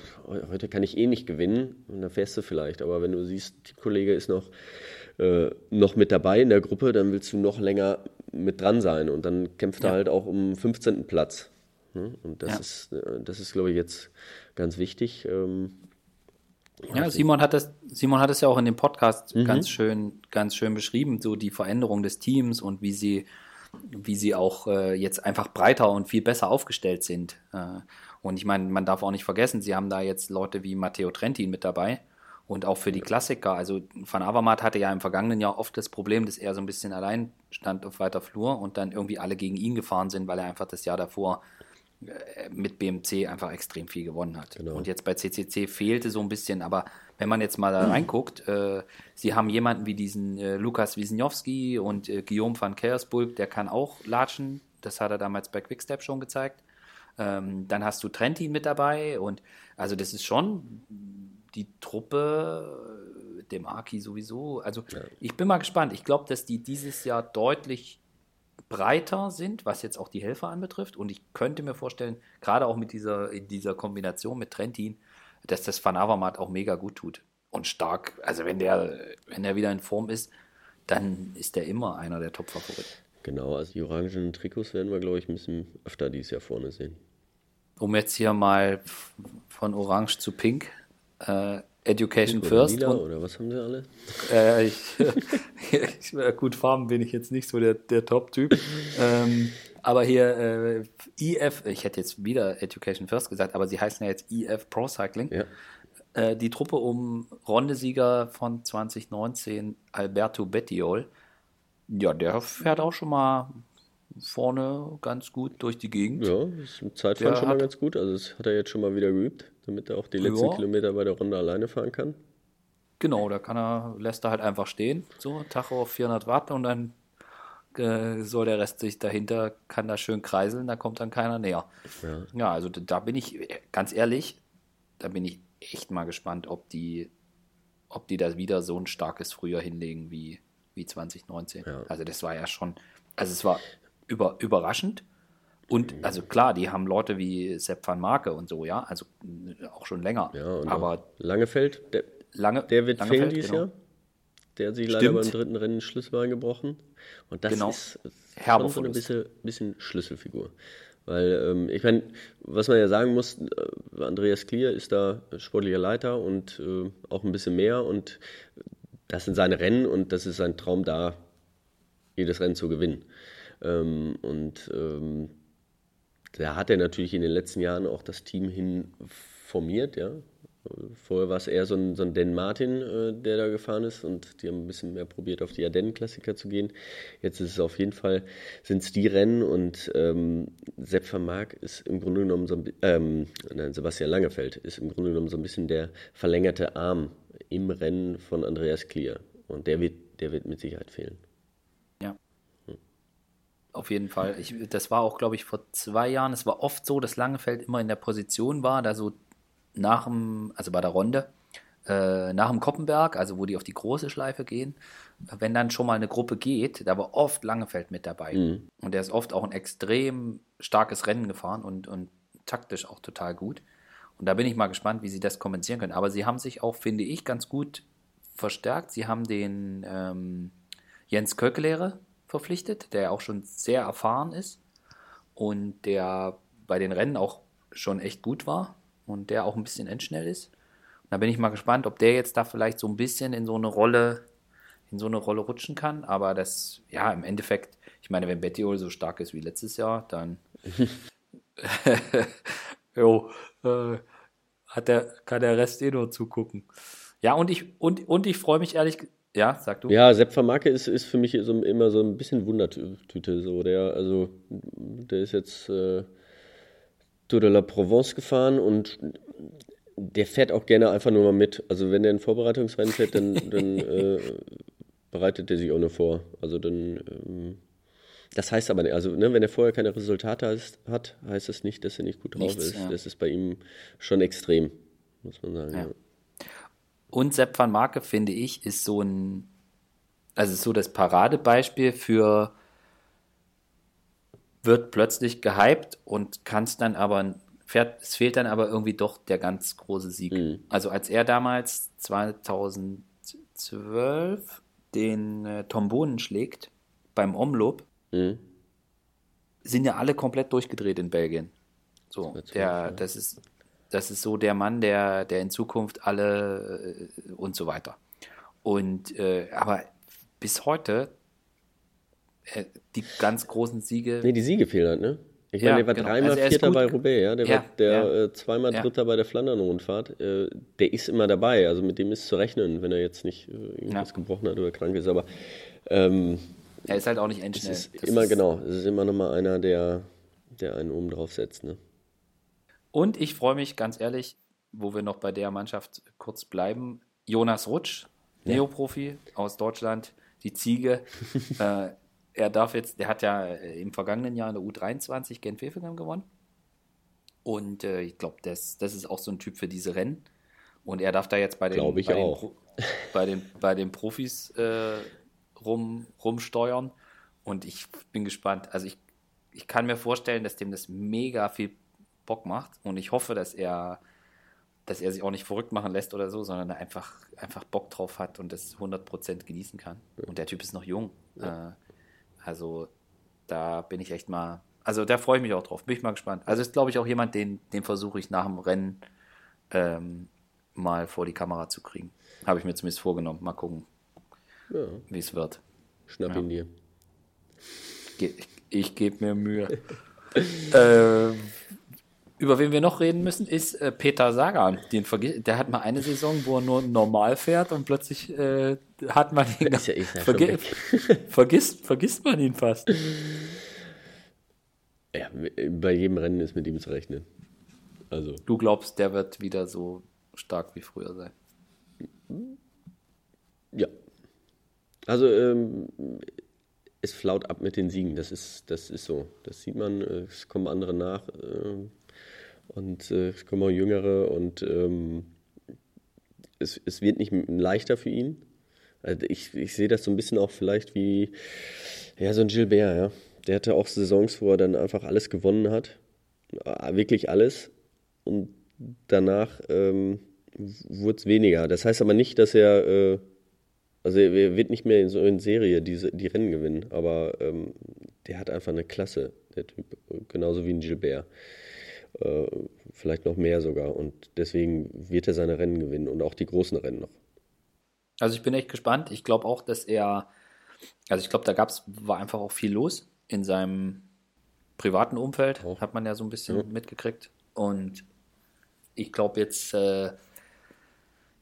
[SPEAKER 2] heute kann ich eh nicht gewinnen, dann fährst du vielleicht. Aber wenn du siehst, Teamkollege ist noch äh, noch mit dabei in der Gruppe, dann willst du noch länger mit dran sein und dann kämpft ja. er halt auch um 15. Platz. Ne? Und das ja. ist, äh, das ist, glaube ich, jetzt ganz wichtig. Ähm,
[SPEAKER 1] ja, Simon hat das, Simon hat es ja auch in dem Podcast mhm. ganz schön, ganz schön beschrieben, so die Veränderung des Teams und wie sie, wie sie auch äh, jetzt einfach breiter und viel besser aufgestellt sind. Äh, Und ich meine, man darf auch nicht vergessen, sie haben da jetzt Leute wie Matteo Trentin mit dabei. Und auch für die Klassiker. Also Van Avermaet hatte ja im vergangenen Jahr oft das Problem, dass er so ein bisschen allein stand auf weiter Flur und dann irgendwie alle gegen ihn gefahren sind, weil er einfach das Jahr davor mit BMC einfach extrem viel gewonnen hat. Genau. Und jetzt bei CCC fehlte so ein bisschen, aber wenn man jetzt mal da reinguckt, äh, sie haben jemanden wie diesen äh, Lukas Wisniewski und äh, Guillaume van Kersbulk, der kann auch latschen. Das hat er damals bei Quickstep schon gezeigt. Ähm, dann hast du Trentin mit dabei und also das ist schon die Truppe, dem Aki sowieso. Also ja. ich bin mal gespannt. Ich glaube, dass die dieses Jahr deutlich breiter sind, was jetzt auch die Helfer anbetrifft. Und ich könnte mir vorstellen, gerade auch mit dieser, in dieser Kombination mit Trentin, dass das Van Avermaet auch mega gut tut. Und stark, also wenn der, wenn der wieder in Form ist, dann ist der immer einer der Top-Favoriten.
[SPEAKER 2] Genau, also die orangenen Trikots werden wir, glaube ich, ein bisschen öfter dieses Jahr vorne sehen.
[SPEAKER 1] Um jetzt hier mal von Orange zu Pink, äh, Education oder First.
[SPEAKER 2] Lila, und, oder was haben die alle?
[SPEAKER 1] Äh, ich, ich, gut, Farben bin ich jetzt nicht so der, der Top-Typ. ähm, aber hier äh, EF, ich hätte jetzt wieder Education First gesagt, aber sie heißen ja jetzt EF Pro Cycling. Ja. Äh, die Truppe um Rondesieger von 2019, Alberto Bettiol. Ja, der fährt auch schon mal vorne ganz gut durch die Gegend.
[SPEAKER 2] Ja, ist im Zeitfahren schon mal ganz gut. Also das hat er jetzt schon mal wieder geübt, damit er auch die letzten ja. Kilometer bei der Runde alleine fahren kann.
[SPEAKER 1] Genau, da kann er, lässt er halt einfach stehen, so Tacho auf 400 Watt und dann äh, soll der Rest sich dahinter, kann da schön kreiseln, da kommt dann keiner näher. Ja, ja also da bin ich, ganz ehrlich, da bin ich echt mal gespannt, ob die, ob die da wieder so ein starkes Frühjahr hinlegen wie, wie 2019. Ja. Also das war ja schon, also es war über, überraschend. Und mhm. also klar, die haben Leute wie Sepp van Marke und so, ja, also auch schon länger.
[SPEAKER 2] Ja,
[SPEAKER 1] aber
[SPEAKER 2] Langefeld, der,
[SPEAKER 1] Lange,
[SPEAKER 2] der wird fehlen dieses genau. Jahr. Der hat sich Stimmt. leider beim dritten Rennen Schlüsselbein gebrochen. Und das genau. ist schon so eine bisschen, bisschen Schlüsselfigur. Weil, ähm, ich meine, was man ja sagen muss, äh, Andreas Klier ist da sportlicher Leiter und äh, auch ein bisschen mehr. Und das sind seine Rennen und das ist sein Traum da, jedes Rennen zu gewinnen. Ähm, und ähm, da hat er natürlich in den letzten Jahren auch das Team hin formiert, ja. Vorher war es eher so ein, so ein Dan Martin, äh, der da gefahren ist und die haben ein bisschen mehr probiert, auf die Ardennen-Klassiker zu gehen. Jetzt ist es auf jeden Fall, sind es die Rennen und ähm, Sepp van ist im Grunde genommen so ein ähm, nein, Sebastian Langefeld ist im Grunde genommen so ein bisschen der verlängerte Arm im Rennen von Andreas Klier. Und der wird, der wird mit Sicherheit fehlen.
[SPEAKER 1] Auf jeden Fall. Ich, das war auch, glaube ich, vor zwei Jahren. Es war oft so, dass Langefeld immer in der Position war, da so nach dem, also bei der Runde, äh, nach dem Koppenberg, also wo die auf die große Schleife gehen, wenn dann schon mal eine Gruppe geht, da war oft Langefeld mit dabei. Mhm. Und der ist oft auch ein extrem starkes Rennen gefahren und, und taktisch auch total gut. Und da bin ich mal gespannt, wie sie das kompensieren können. Aber sie haben sich auch, finde ich, ganz gut verstärkt. Sie haben den ähm, Jens Köckelehre verpflichtet, der auch schon sehr erfahren ist und der bei den Rennen auch schon echt gut war und der auch ein bisschen endschnell ist. Und da bin ich mal gespannt, ob der jetzt da vielleicht so ein bisschen in so eine Rolle, in so eine Rolle rutschen kann. Aber das, ja, im Endeffekt, ich meine, wenn Bettiol so stark ist wie letztes Jahr, dann jo, äh, hat der, kann der Rest eh nur zugucken. Ja, und ich, und, und ich freue mich ehrlich, ja, sag du.
[SPEAKER 2] Ja, Sepp Vermarke ist, ist für mich so, immer so ein bisschen Wundertüte. So. Der, also, der ist jetzt äh, Tour de la Provence gefahren und der fährt auch gerne einfach nur mal mit. Also wenn der ein Vorbereitungsrennen fährt, dann, dann äh, bereitet er sich auch nur vor. Also dann, ähm, das heißt aber nicht, also ne, wenn er vorher keine Resultate hat, heißt das nicht, dass er nicht gut drauf Nichts, ist. Ja. Das ist bei ihm schon extrem, muss man sagen. Ja. Ja.
[SPEAKER 1] Und Sepp van Marke, finde ich, ist so ein, also so das Paradebeispiel für wird plötzlich gehypt und kann es dann aber, fährt, es fehlt dann aber irgendwie doch der ganz große Sieg. Mhm. Also als er damals 2012 den äh, Tom Bohnen schlägt beim Omloop, mhm. sind ja alle komplett durchgedreht in Belgien. So, das der, das ist, das ist so der Mann, der, der in Zukunft alle äh, und so weiter. Und äh, aber bis heute äh, die ganz großen Siege.
[SPEAKER 2] Nee, die Siege fehlen halt, ne? Ich meine, der war genau. dreimal also Vierter bei Roubaix, ja. Der ja, war der ja. Äh, zweimal Dritter bei der Flandern-Rundfahrt. Äh, der ist immer dabei, also mit dem ist zu rechnen, wenn er jetzt nicht äh, irgendwas gebrochen hat oder krank ist. Aber ähm,
[SPEAKER 1] er ist halt auch nicht endschnell.
[SPEAKER 2] Es ist immer ist genau, es ist immer nochmal einer, der, der einen oben drauf setzt. Ne?
[SPEAKER 1] Und ich freue mich ganz ehrlich, wo wir noch bei der Mannschaft kurz bleiben. Jonas Rutsch, Neoprofi aus Deutschland, die Ziege. äh, er darf jetzt, der hat ja äh, im vergangenen Jahr in der U23 Gent-Wevelgem gewonnen. Und äh, ich glaube, das, das ist auch so ein Typ für diese Rennen. Und er darf da jetzt bei den,
[SPEAKER 2] bei
[SPEAKER 1] den, bei, den, bei den Profis äh, rum, rumsteuern. Und ich bin gespannt. Also ich, ich kann mir vorstellen, dass dem das mega viel Bock macht. Und ich hoffe, dass er, dass er sich auch nicht verrückt machen lässt oder so, sondern einfach, einfach Bock drauf hat und das 100% genießen kann. Und der Typ ist noch jung. Ja. Äh, also da bin ich echt mal, also da freue ich mich auch drauf, bin ich mal gespannt. Also ist, glaube ich, auch jemand, den, den versuche ich nach dem Rennen ähm, mal vor die Kamera zu kriegen. Habe ich mir zumindest vorgenommen. Mal gucken, ja. wie es wird.
[SPEAKER 2] Schnapp ihn dir.
[SPEAKER 1] Ich, ich gebe mir Mühe. äh, über wen wir noch reden müssen, ist äh, Peter Sagan. Den der hat mal eine Saison, wo er nur normal fährt und plötzlich äh, hat man ihn. Ist ja, ist ja vergi vergisst, vergisst man ihn fast.
[SPEAKER 2] Ja, bei jedem Rennen ist mit ihm zu rechnen. Also.
[SPEAKER 1] Du glaubst, der wird wieder so stark wie früher sein?
[SPEAKER 2] Ja. Also, ähm, es flaut ab mit den Siegen. Das ist, das ist so. Das sieht man. Äh, es kommen andere nach. Äh, und äh, es kommen auch Jüngere und ähm, es, es wird nicht leichter für ihn. Also ich, ich sehe das so ein bisschen auch vielleicht wie ja, so ein Gilbert, ja. Der hatte auch Saisons, wo er dann einfach alles gewonnen hat. Äh, wirklich alles. Und danach ähm, wurde es weniger. Das heißt aber nicht, dass er, äh, also er wird nicht mehr in so in Serie diese, die Rennen gewinnen, aber ähm, der hat einfach eine Klasse, der Typ. Genauso wie ein Gilbert. Äh, vielleicht noch mehr sogar. Und deswegen wird er seine Rennen gewinnen und auch die großen Rennen noch.
[SPEAKER 1] Also ich bin echt gespannt. Ich glaube auch, dass er, also ich glaube, da gab's, war einfach auch viel los in seinem privaten Umfeld, auch. hat man ja so ein bisschen ja. mitgekriegt. Und ich glaube jetzt, äh,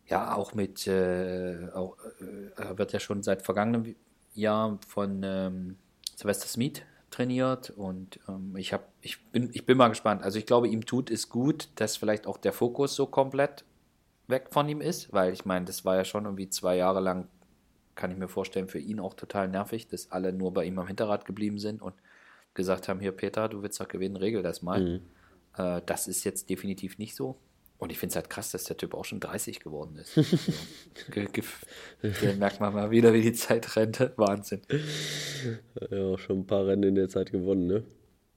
[SPEAKER 1] ja, auch mit, äh, auch, äh, wird ja schon seit vergangenem Jahr von ähm, Sylvester Smith trainiert und ähm, ich, hab, ich, bin, ich bin mal gespannt. Also ich glaube, ihm tut es gut, dass vielleicht auch der Fokus so komplett weg von ihm ist, weil ich meine, das war ja schon irgendwie zwei Jahre lang, kann ich mir vorstellen, für ihn auch total nervig, dass alle nur bei ihm am Hinterrad geblieben sind und gesagt haben, hier Peter, du willst doch gewinnen, regel das mal. Mhm. Äh, das ist jetzt definitiv nicht so. Und ich finde es halt krass, dass der Typ auch schon 30 geworden ist. Hier merkt man mal wieder, wie die Zeit rennt. Wahnsinn.
[SPEAKER 2] Ja, auch schon ein paar Rennen in der Zeit gewonnen, ne?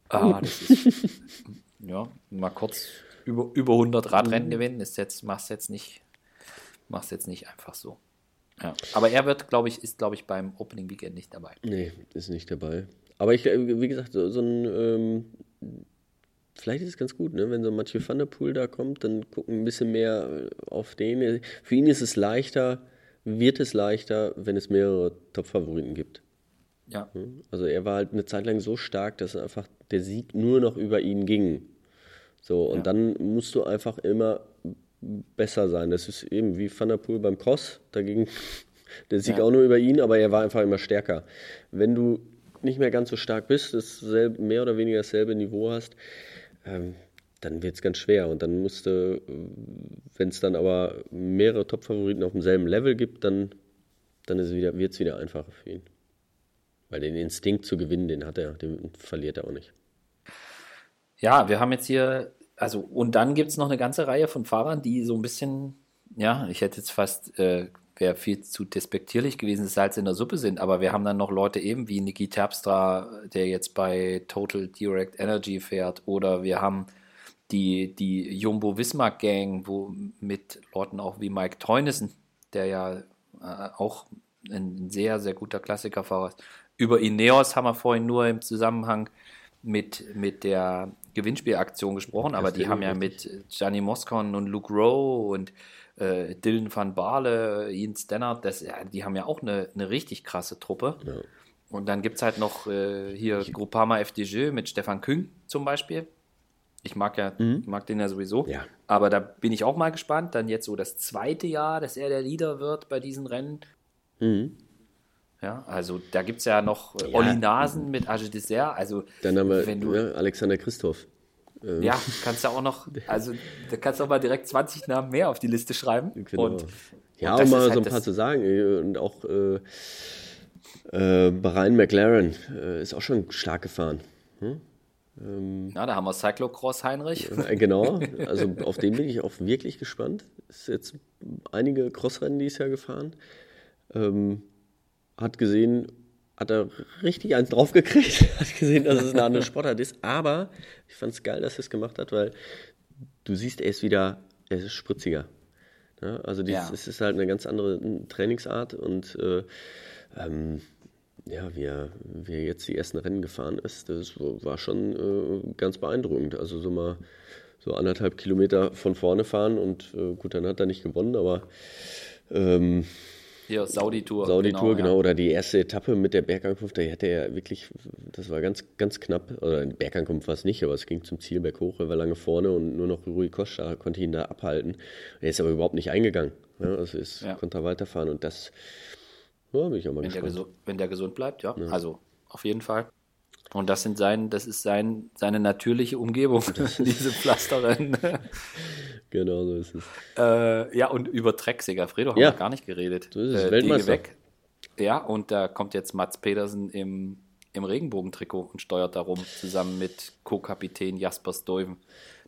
[SPEAKER 1] Ah, das ist. ja, mal kurz über, über 100 Radrennen gewinnen, ist jetzt, machst jetzt nicht, machst jetzt nicht einfach so. Ja. Aber er wird, glaube ich, ist, glaube ich, beim Opening Weekend nicht dabei.
[SPEAKER 2] Nee, ist nicht dabei. Aber ich, äh, wie gesagt, so, so ein ähm, vielleicht ist es ganz gut, ne? wenn so Mathieu van der Poel da kommt, dann gucken ein bisschen mehr auf den. Für ihn ist es leichter, wird es leichter, wenn es mehrere Top-Favoriten gibt.
[SPEAKER 1] Ja.
[SPEAKER 2] Also er war halt eine Zeit lang so stark, dass einfach der Sieg nur noch über ihn ging. So, und ja. dann musst du einfach immer besser sein. Das ist eben wie Van der Poel beim Cross. Da ging der Sieg ja. auch nur über ihn, aber er war einfach immer stärker. Wenn du nicht mehr ganz so stark bist, das mehr oder weniger dasselbe Niveau hast, ähm, dann wird es ganz schwer. Und dann musste, wenn es dann aber mehrere Top-Favoriten auf demselben Level gibt, dann, dann wird es wieder einfacher für ihn. Weil den Instinkt zu gewinnen, den hat er, den verliert er auch nicht.
[SPEAKER 1] Ja, wir haben jetzt hier, also, und dann gibt es noch eine ganze Reihe von Fahrern, die so ein bisschen, ja, ich hätte jetzt fast, äh, wäre viel zu despektierlich gewesen, Salz in der Suppe sind, aber wir haben dann noch Leute eben wie Niki Terpstra, der jetzt bei Total Direct Energy fährt, oder wir haben die, die Jumbo Wismar Gang, wo mit Leuten auch wie Mike Teunissen, der ja äh, auch ein sehr, sehr guter Klassikerfahrer ist. Über Ineos haben wir vorhin nur im Zusammenhang mit, mit der Gewinnspielaktion gesprochen, aber die haben ja mit Gianni Moscon und Luke Rowe und äh, Dylan van Baarle, Ian Stannard, das, ja, die haben ja auch eine, eine richtig krasse Truppe. Ja. Und dann gibt es halt noch äh, hier Groupama FDJ mit Stefan Küng zum Beispiel. Ich mag ja, mhm. mag den ja sowieso.
[SPEAKER 2] Ja.
[SPEAKER 1] Aber da bin ich auch mal gespannt. Dann jetzt so das zweite Jahr, dass er der Leader wird bei diesen Rennen.
[SPEAKER 2] Mhm.
[SPEAKER 1] Ja, also da gibt es ja noch äh, ja. Olli Nasen mit Age Dessert. Also,
[SPEAKER 2] Dann haben wir wenn du, ja, Alexander Christoph.
[SPEAKER 1] Ähm. Ja, kannst du auch noch, also da kannst du auch mal direkt 20 Namen mehr auf die Liste schreiben.
[SPEAKER 2] Genau. Und, ja, um mal halt so ein paar zu sagen. Äh, und auch äh, äh, Brian McLaren äh, ist auch schon stark gefahren. Hm?
[SPEAKER 1] Ähm, Na, da haben wir Cyclocross Heinrich.
[SPEAKER 2] Äh, genau, also auf den bin ich auch wirklich gespannt. Ist jetzt einige Crossrennen dieses Jahr gefahren. Ähm, hat gesehen, hat er richtig eins draufgekriegt, hat gesehen, dass es eine andere Sportart ist. Aber ich fand es geil, dass er es gemacht hat, weil du siehst, er ist wieder, er ist spritziger. Ja, also dieses, ja. es ist halt eine ganz andere Trainingsart und äh, ähm, ja, wie er, wie er jetzt die ersten Rennen gefahren ist, das war schon äh, ganz beeindruckend. Also so mal so anderthalb Kilometer von vorne fahren und äh, gut, dann hat er nicht gewonnen, aber ähm,
[SPEAKER 1] hier, Saudi-Tour.
[SPEAKER 2] Saudi-Tour, genau, genau. Ja. Oder die erste Etappe mit der Bergankunft, da hätte er wirklich, das war ganz, ganz knapp. Oder Bergankunft war es nicht, aber es ging zum Ziel berghoch, er war lange vorne und nur noch Rui Costa konnte ihn da abhalten. Er ist aber überhaupt nicht eingegangen. Ja, also ist, ja. konnte er weiterfahren und das ja, bin ich auch mal
[SPEAKER 1] wenn
[SPEAKER 2] gespannt.
[SPEAKER 1] Der wenn der gesund bleibt, ja. Also auf jeden Fall. Und das sind sein, das ist sein, seine natürliche Umgebung, diese Pflasterrennen.
[SPEAKER 2] genau so ist es.
[SPEAKER 1] Äh, ja, und über Trek Segafredo haben ja. wir gar nicht geredet.
[SPEAKER 2] So ist es, äh, Weltmeister. Weg.
[SPEAKER 1] Ja, und da kommt jetzt Mats Pedersen im, im Regenbogentrikot und steuert darum zusammen mit Co-Kapitän Jasper Stuyven.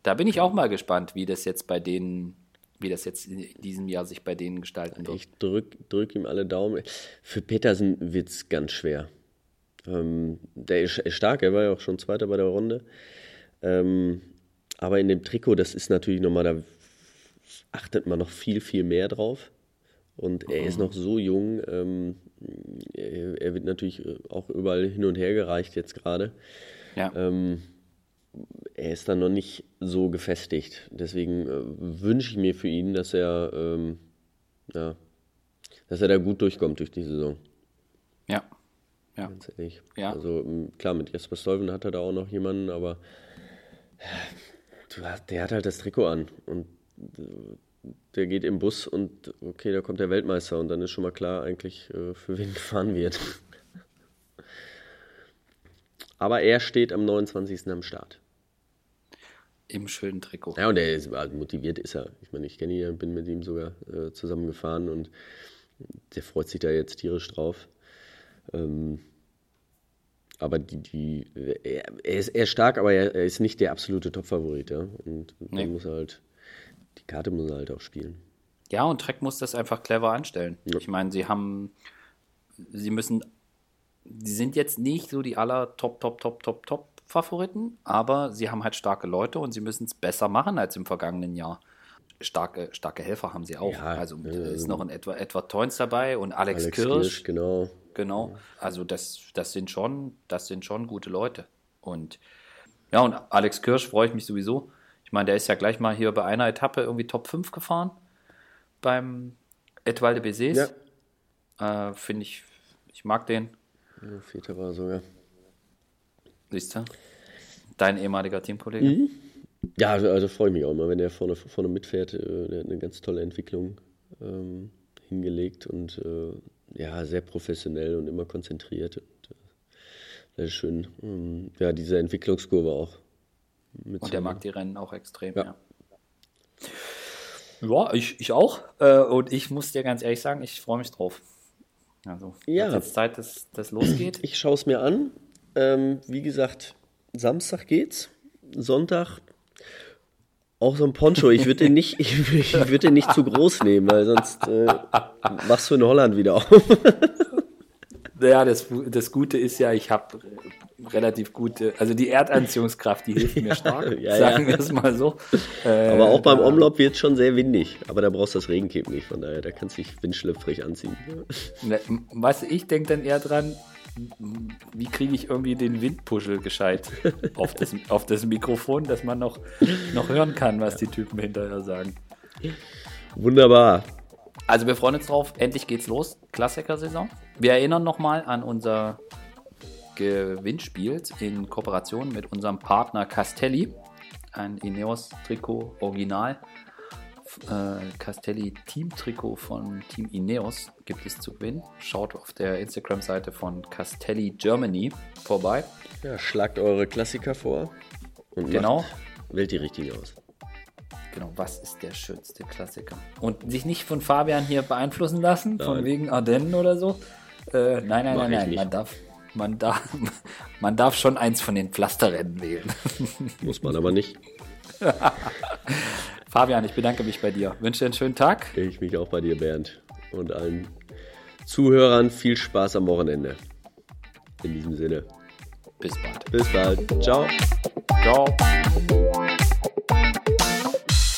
[SPEAKER 1] Da bin ich auch mal gespannt, wie das jetzt bei denen wie das jetzt in diesem Jahr sich bei denen gestalten wird.
[SPEAKER 2] Ich drücke drück ihm alle Daumen. Für Petersen wird es ganz schwer. Ähm, der ist, stark, er war ja auch schon Zweiter bei der Runde. Ähm, aber in dem Trikot, das ist natürlich nochmal, da achtet man noch viel, viel mehr drauf. Und er ist mhm. noch so jung. Ähm, er, er, wird natürlich auch überall hin und her gereicht jetzt gerade.
[SPEAKER 1] Ja.
[SPEAKER 2] Ähm, er ist dann noch nicht so gefestigt. Deswegen äh, wünsche ich mir für ihn, dass er, ähm, ja, dass er da gut durchkommt durch die Saison.
[SPEAKER 1] Ja. Ja.
[SPEAKER 2] Ganz ehrlich. Ja. Also klar, mit Jesper Stolven hat er da auch noch jemanden, aber der hat halt das Trikot an und der geht im Bus und okay, da kommt der Weltmeister und dann ist schon mal klar eigentlich, äh, für wen gefahren wird. Aber er steht am 29. am Start.
[SPEAKER 1] Im schönen Trikot.
[SPEAKER 2] Ja, und er ist halt motiviert, ist er. Ich meine, ich kenne ihn, bin mit ihm sogar äh, zusammen gefahren und der freut sich da jetzt tierisch drauf. Ähm, aber die, die, er, ist, er ist stark, aber er, ist nicht der absolute Top-Favorit, ja. Und nee. muss halt, die Karte muss er halt auch spielen.
[SPEAKER 1] Ja, und Trek muss das einfach clever anstellen. Ja. Ich meine, sie haben, sie müssen, sie sind jetzt nicht so die aller Top, Top, Top, Top, Top Favoriten, aber sie haben halt starke Leute und sie müssen es besser machen als im vergangenen Jahr. Starke, starke Helfer haben sie auch. Ja, also äh, ist noch ein Edward, Edward Toins dabei und Alex, Alex Kirsch. Kirsch.
[SPEAKER 2] Genau.
[SPEAKER 1] Genau. Also das, das sind schon, das sind schon gute Leute. Und ja, und Alex Kirsch freue ich mich sowieso. Ich meine, der ist ja gleich mal hier bei einer Etappe irgendwie Top 5 gefahren beim Etwalde Bezes. Ja. Äh, Finde ich, ich mag den.
[SPEAKER 2] Ja, Vierter war sogar.
[SPEAKER 1] Siehst du? Dein ehemaliger Teamkollege?
[SPEAKER 2] Mhm. Ja, also, also freue ich mich auch immer, wenn er vorne, vorne mitfährt. Äh, der hat eine ganz tolle Entwicklung ähm, hingelegt und äh, ja, sehr professionell und immer konzentriert. Und, äh, sehr schön. Ähm, ja, diese Entwicklungskurve auch.
[SPEAKER 1] und der mag die Rennen auch extrem, ja. Ja, ja ich, ich auch. Äh, und ich muss dir ganz ehrlich sagen, ich freue mich drauf. Also,
[SPEAKER 2] ja.
[SPEAKER 1] jetzt Zeit, dass das losgeht.
[SPEAKER 2] Ich schaue es mir an. Ähm, wie gesagt, Samstag geht's. Sonntag auch so ein Poncho. Ich würde den nicht, ich, ich würde den nicht zu groß nehmen, weil sonst äh, machst du in Holland wieder auf.
[SPEAKER 1] Ja, das, das Gute ist ja, ich habe relativ gute, also die Erdanziehungskraft, die hilft mir stark, ja, sagen ja. wir es mal so.
[SPEAKER 2] Äh, aber auch beim Umlauf wird es schon sehr windig, aber da brauchst du das Regencape nicht, von daher, da kannst du dich windschlüpfrig anziehen.
[SPEAKER 1] Ne, was ich denke dann eher dran, wie kriege ich irgendwie den Windpuschel gescheit auf das, auf das Mikrofon, dass man noch, noch hören kann, was die Typen hinterher sagen.
[SPEAKER 2] Wunderbar.
[SPEAKER 1] Also wir freuen uns drauf, endlich geht's los, Klassiker-Saison. Wir erinnern nochmal an unser Gewinnspiels in Kooperation mit unserem Partner Castelli. Ein Ineos-Trikot Original. Äh, Castelli Team-Trikot von Team Ineos gibt es zu gewinnen. Schaut auf der Instagram-Seite von Castelli Germany vorbei.
[SPEAKER 2] Ja, schlagt eure Klassiker vor und
[SPEAKER 1] Genau.
[SPEAKER 2] macht, wählt die richtigen aus.
[SPEAKER 1] Genau, was ist der schönste Klassiker? Und sich nicht von Fabian hier beeinflussen lassen, von
[SPEAKER 2] Nein.
[SPEAKER 1] wegen Ardennen oder so. Äh, nein, nein,
[SPEAKER 2] Mach
[SPEAKER 1] nein, nein. Man darf, man, darf, man darf schon eins von den Pflasterrennen wählen.
[SPEAKER 2] Muss man aber nicht.
[SPEAKER 1] Fabian, ich bedanke mich bei dir. Wünsche dir einen schönen Tag.
[SPEAKER 2] Ich mich auch bei dir, Bernd. Und allen Zuhörern viel Spaß am Wochenende. In diesem Sinne.
[SPEAKER 1] Bis bald.
[SPEAKER 2] Bis bald. Ciao.
[SPEAKER 1] Ciao.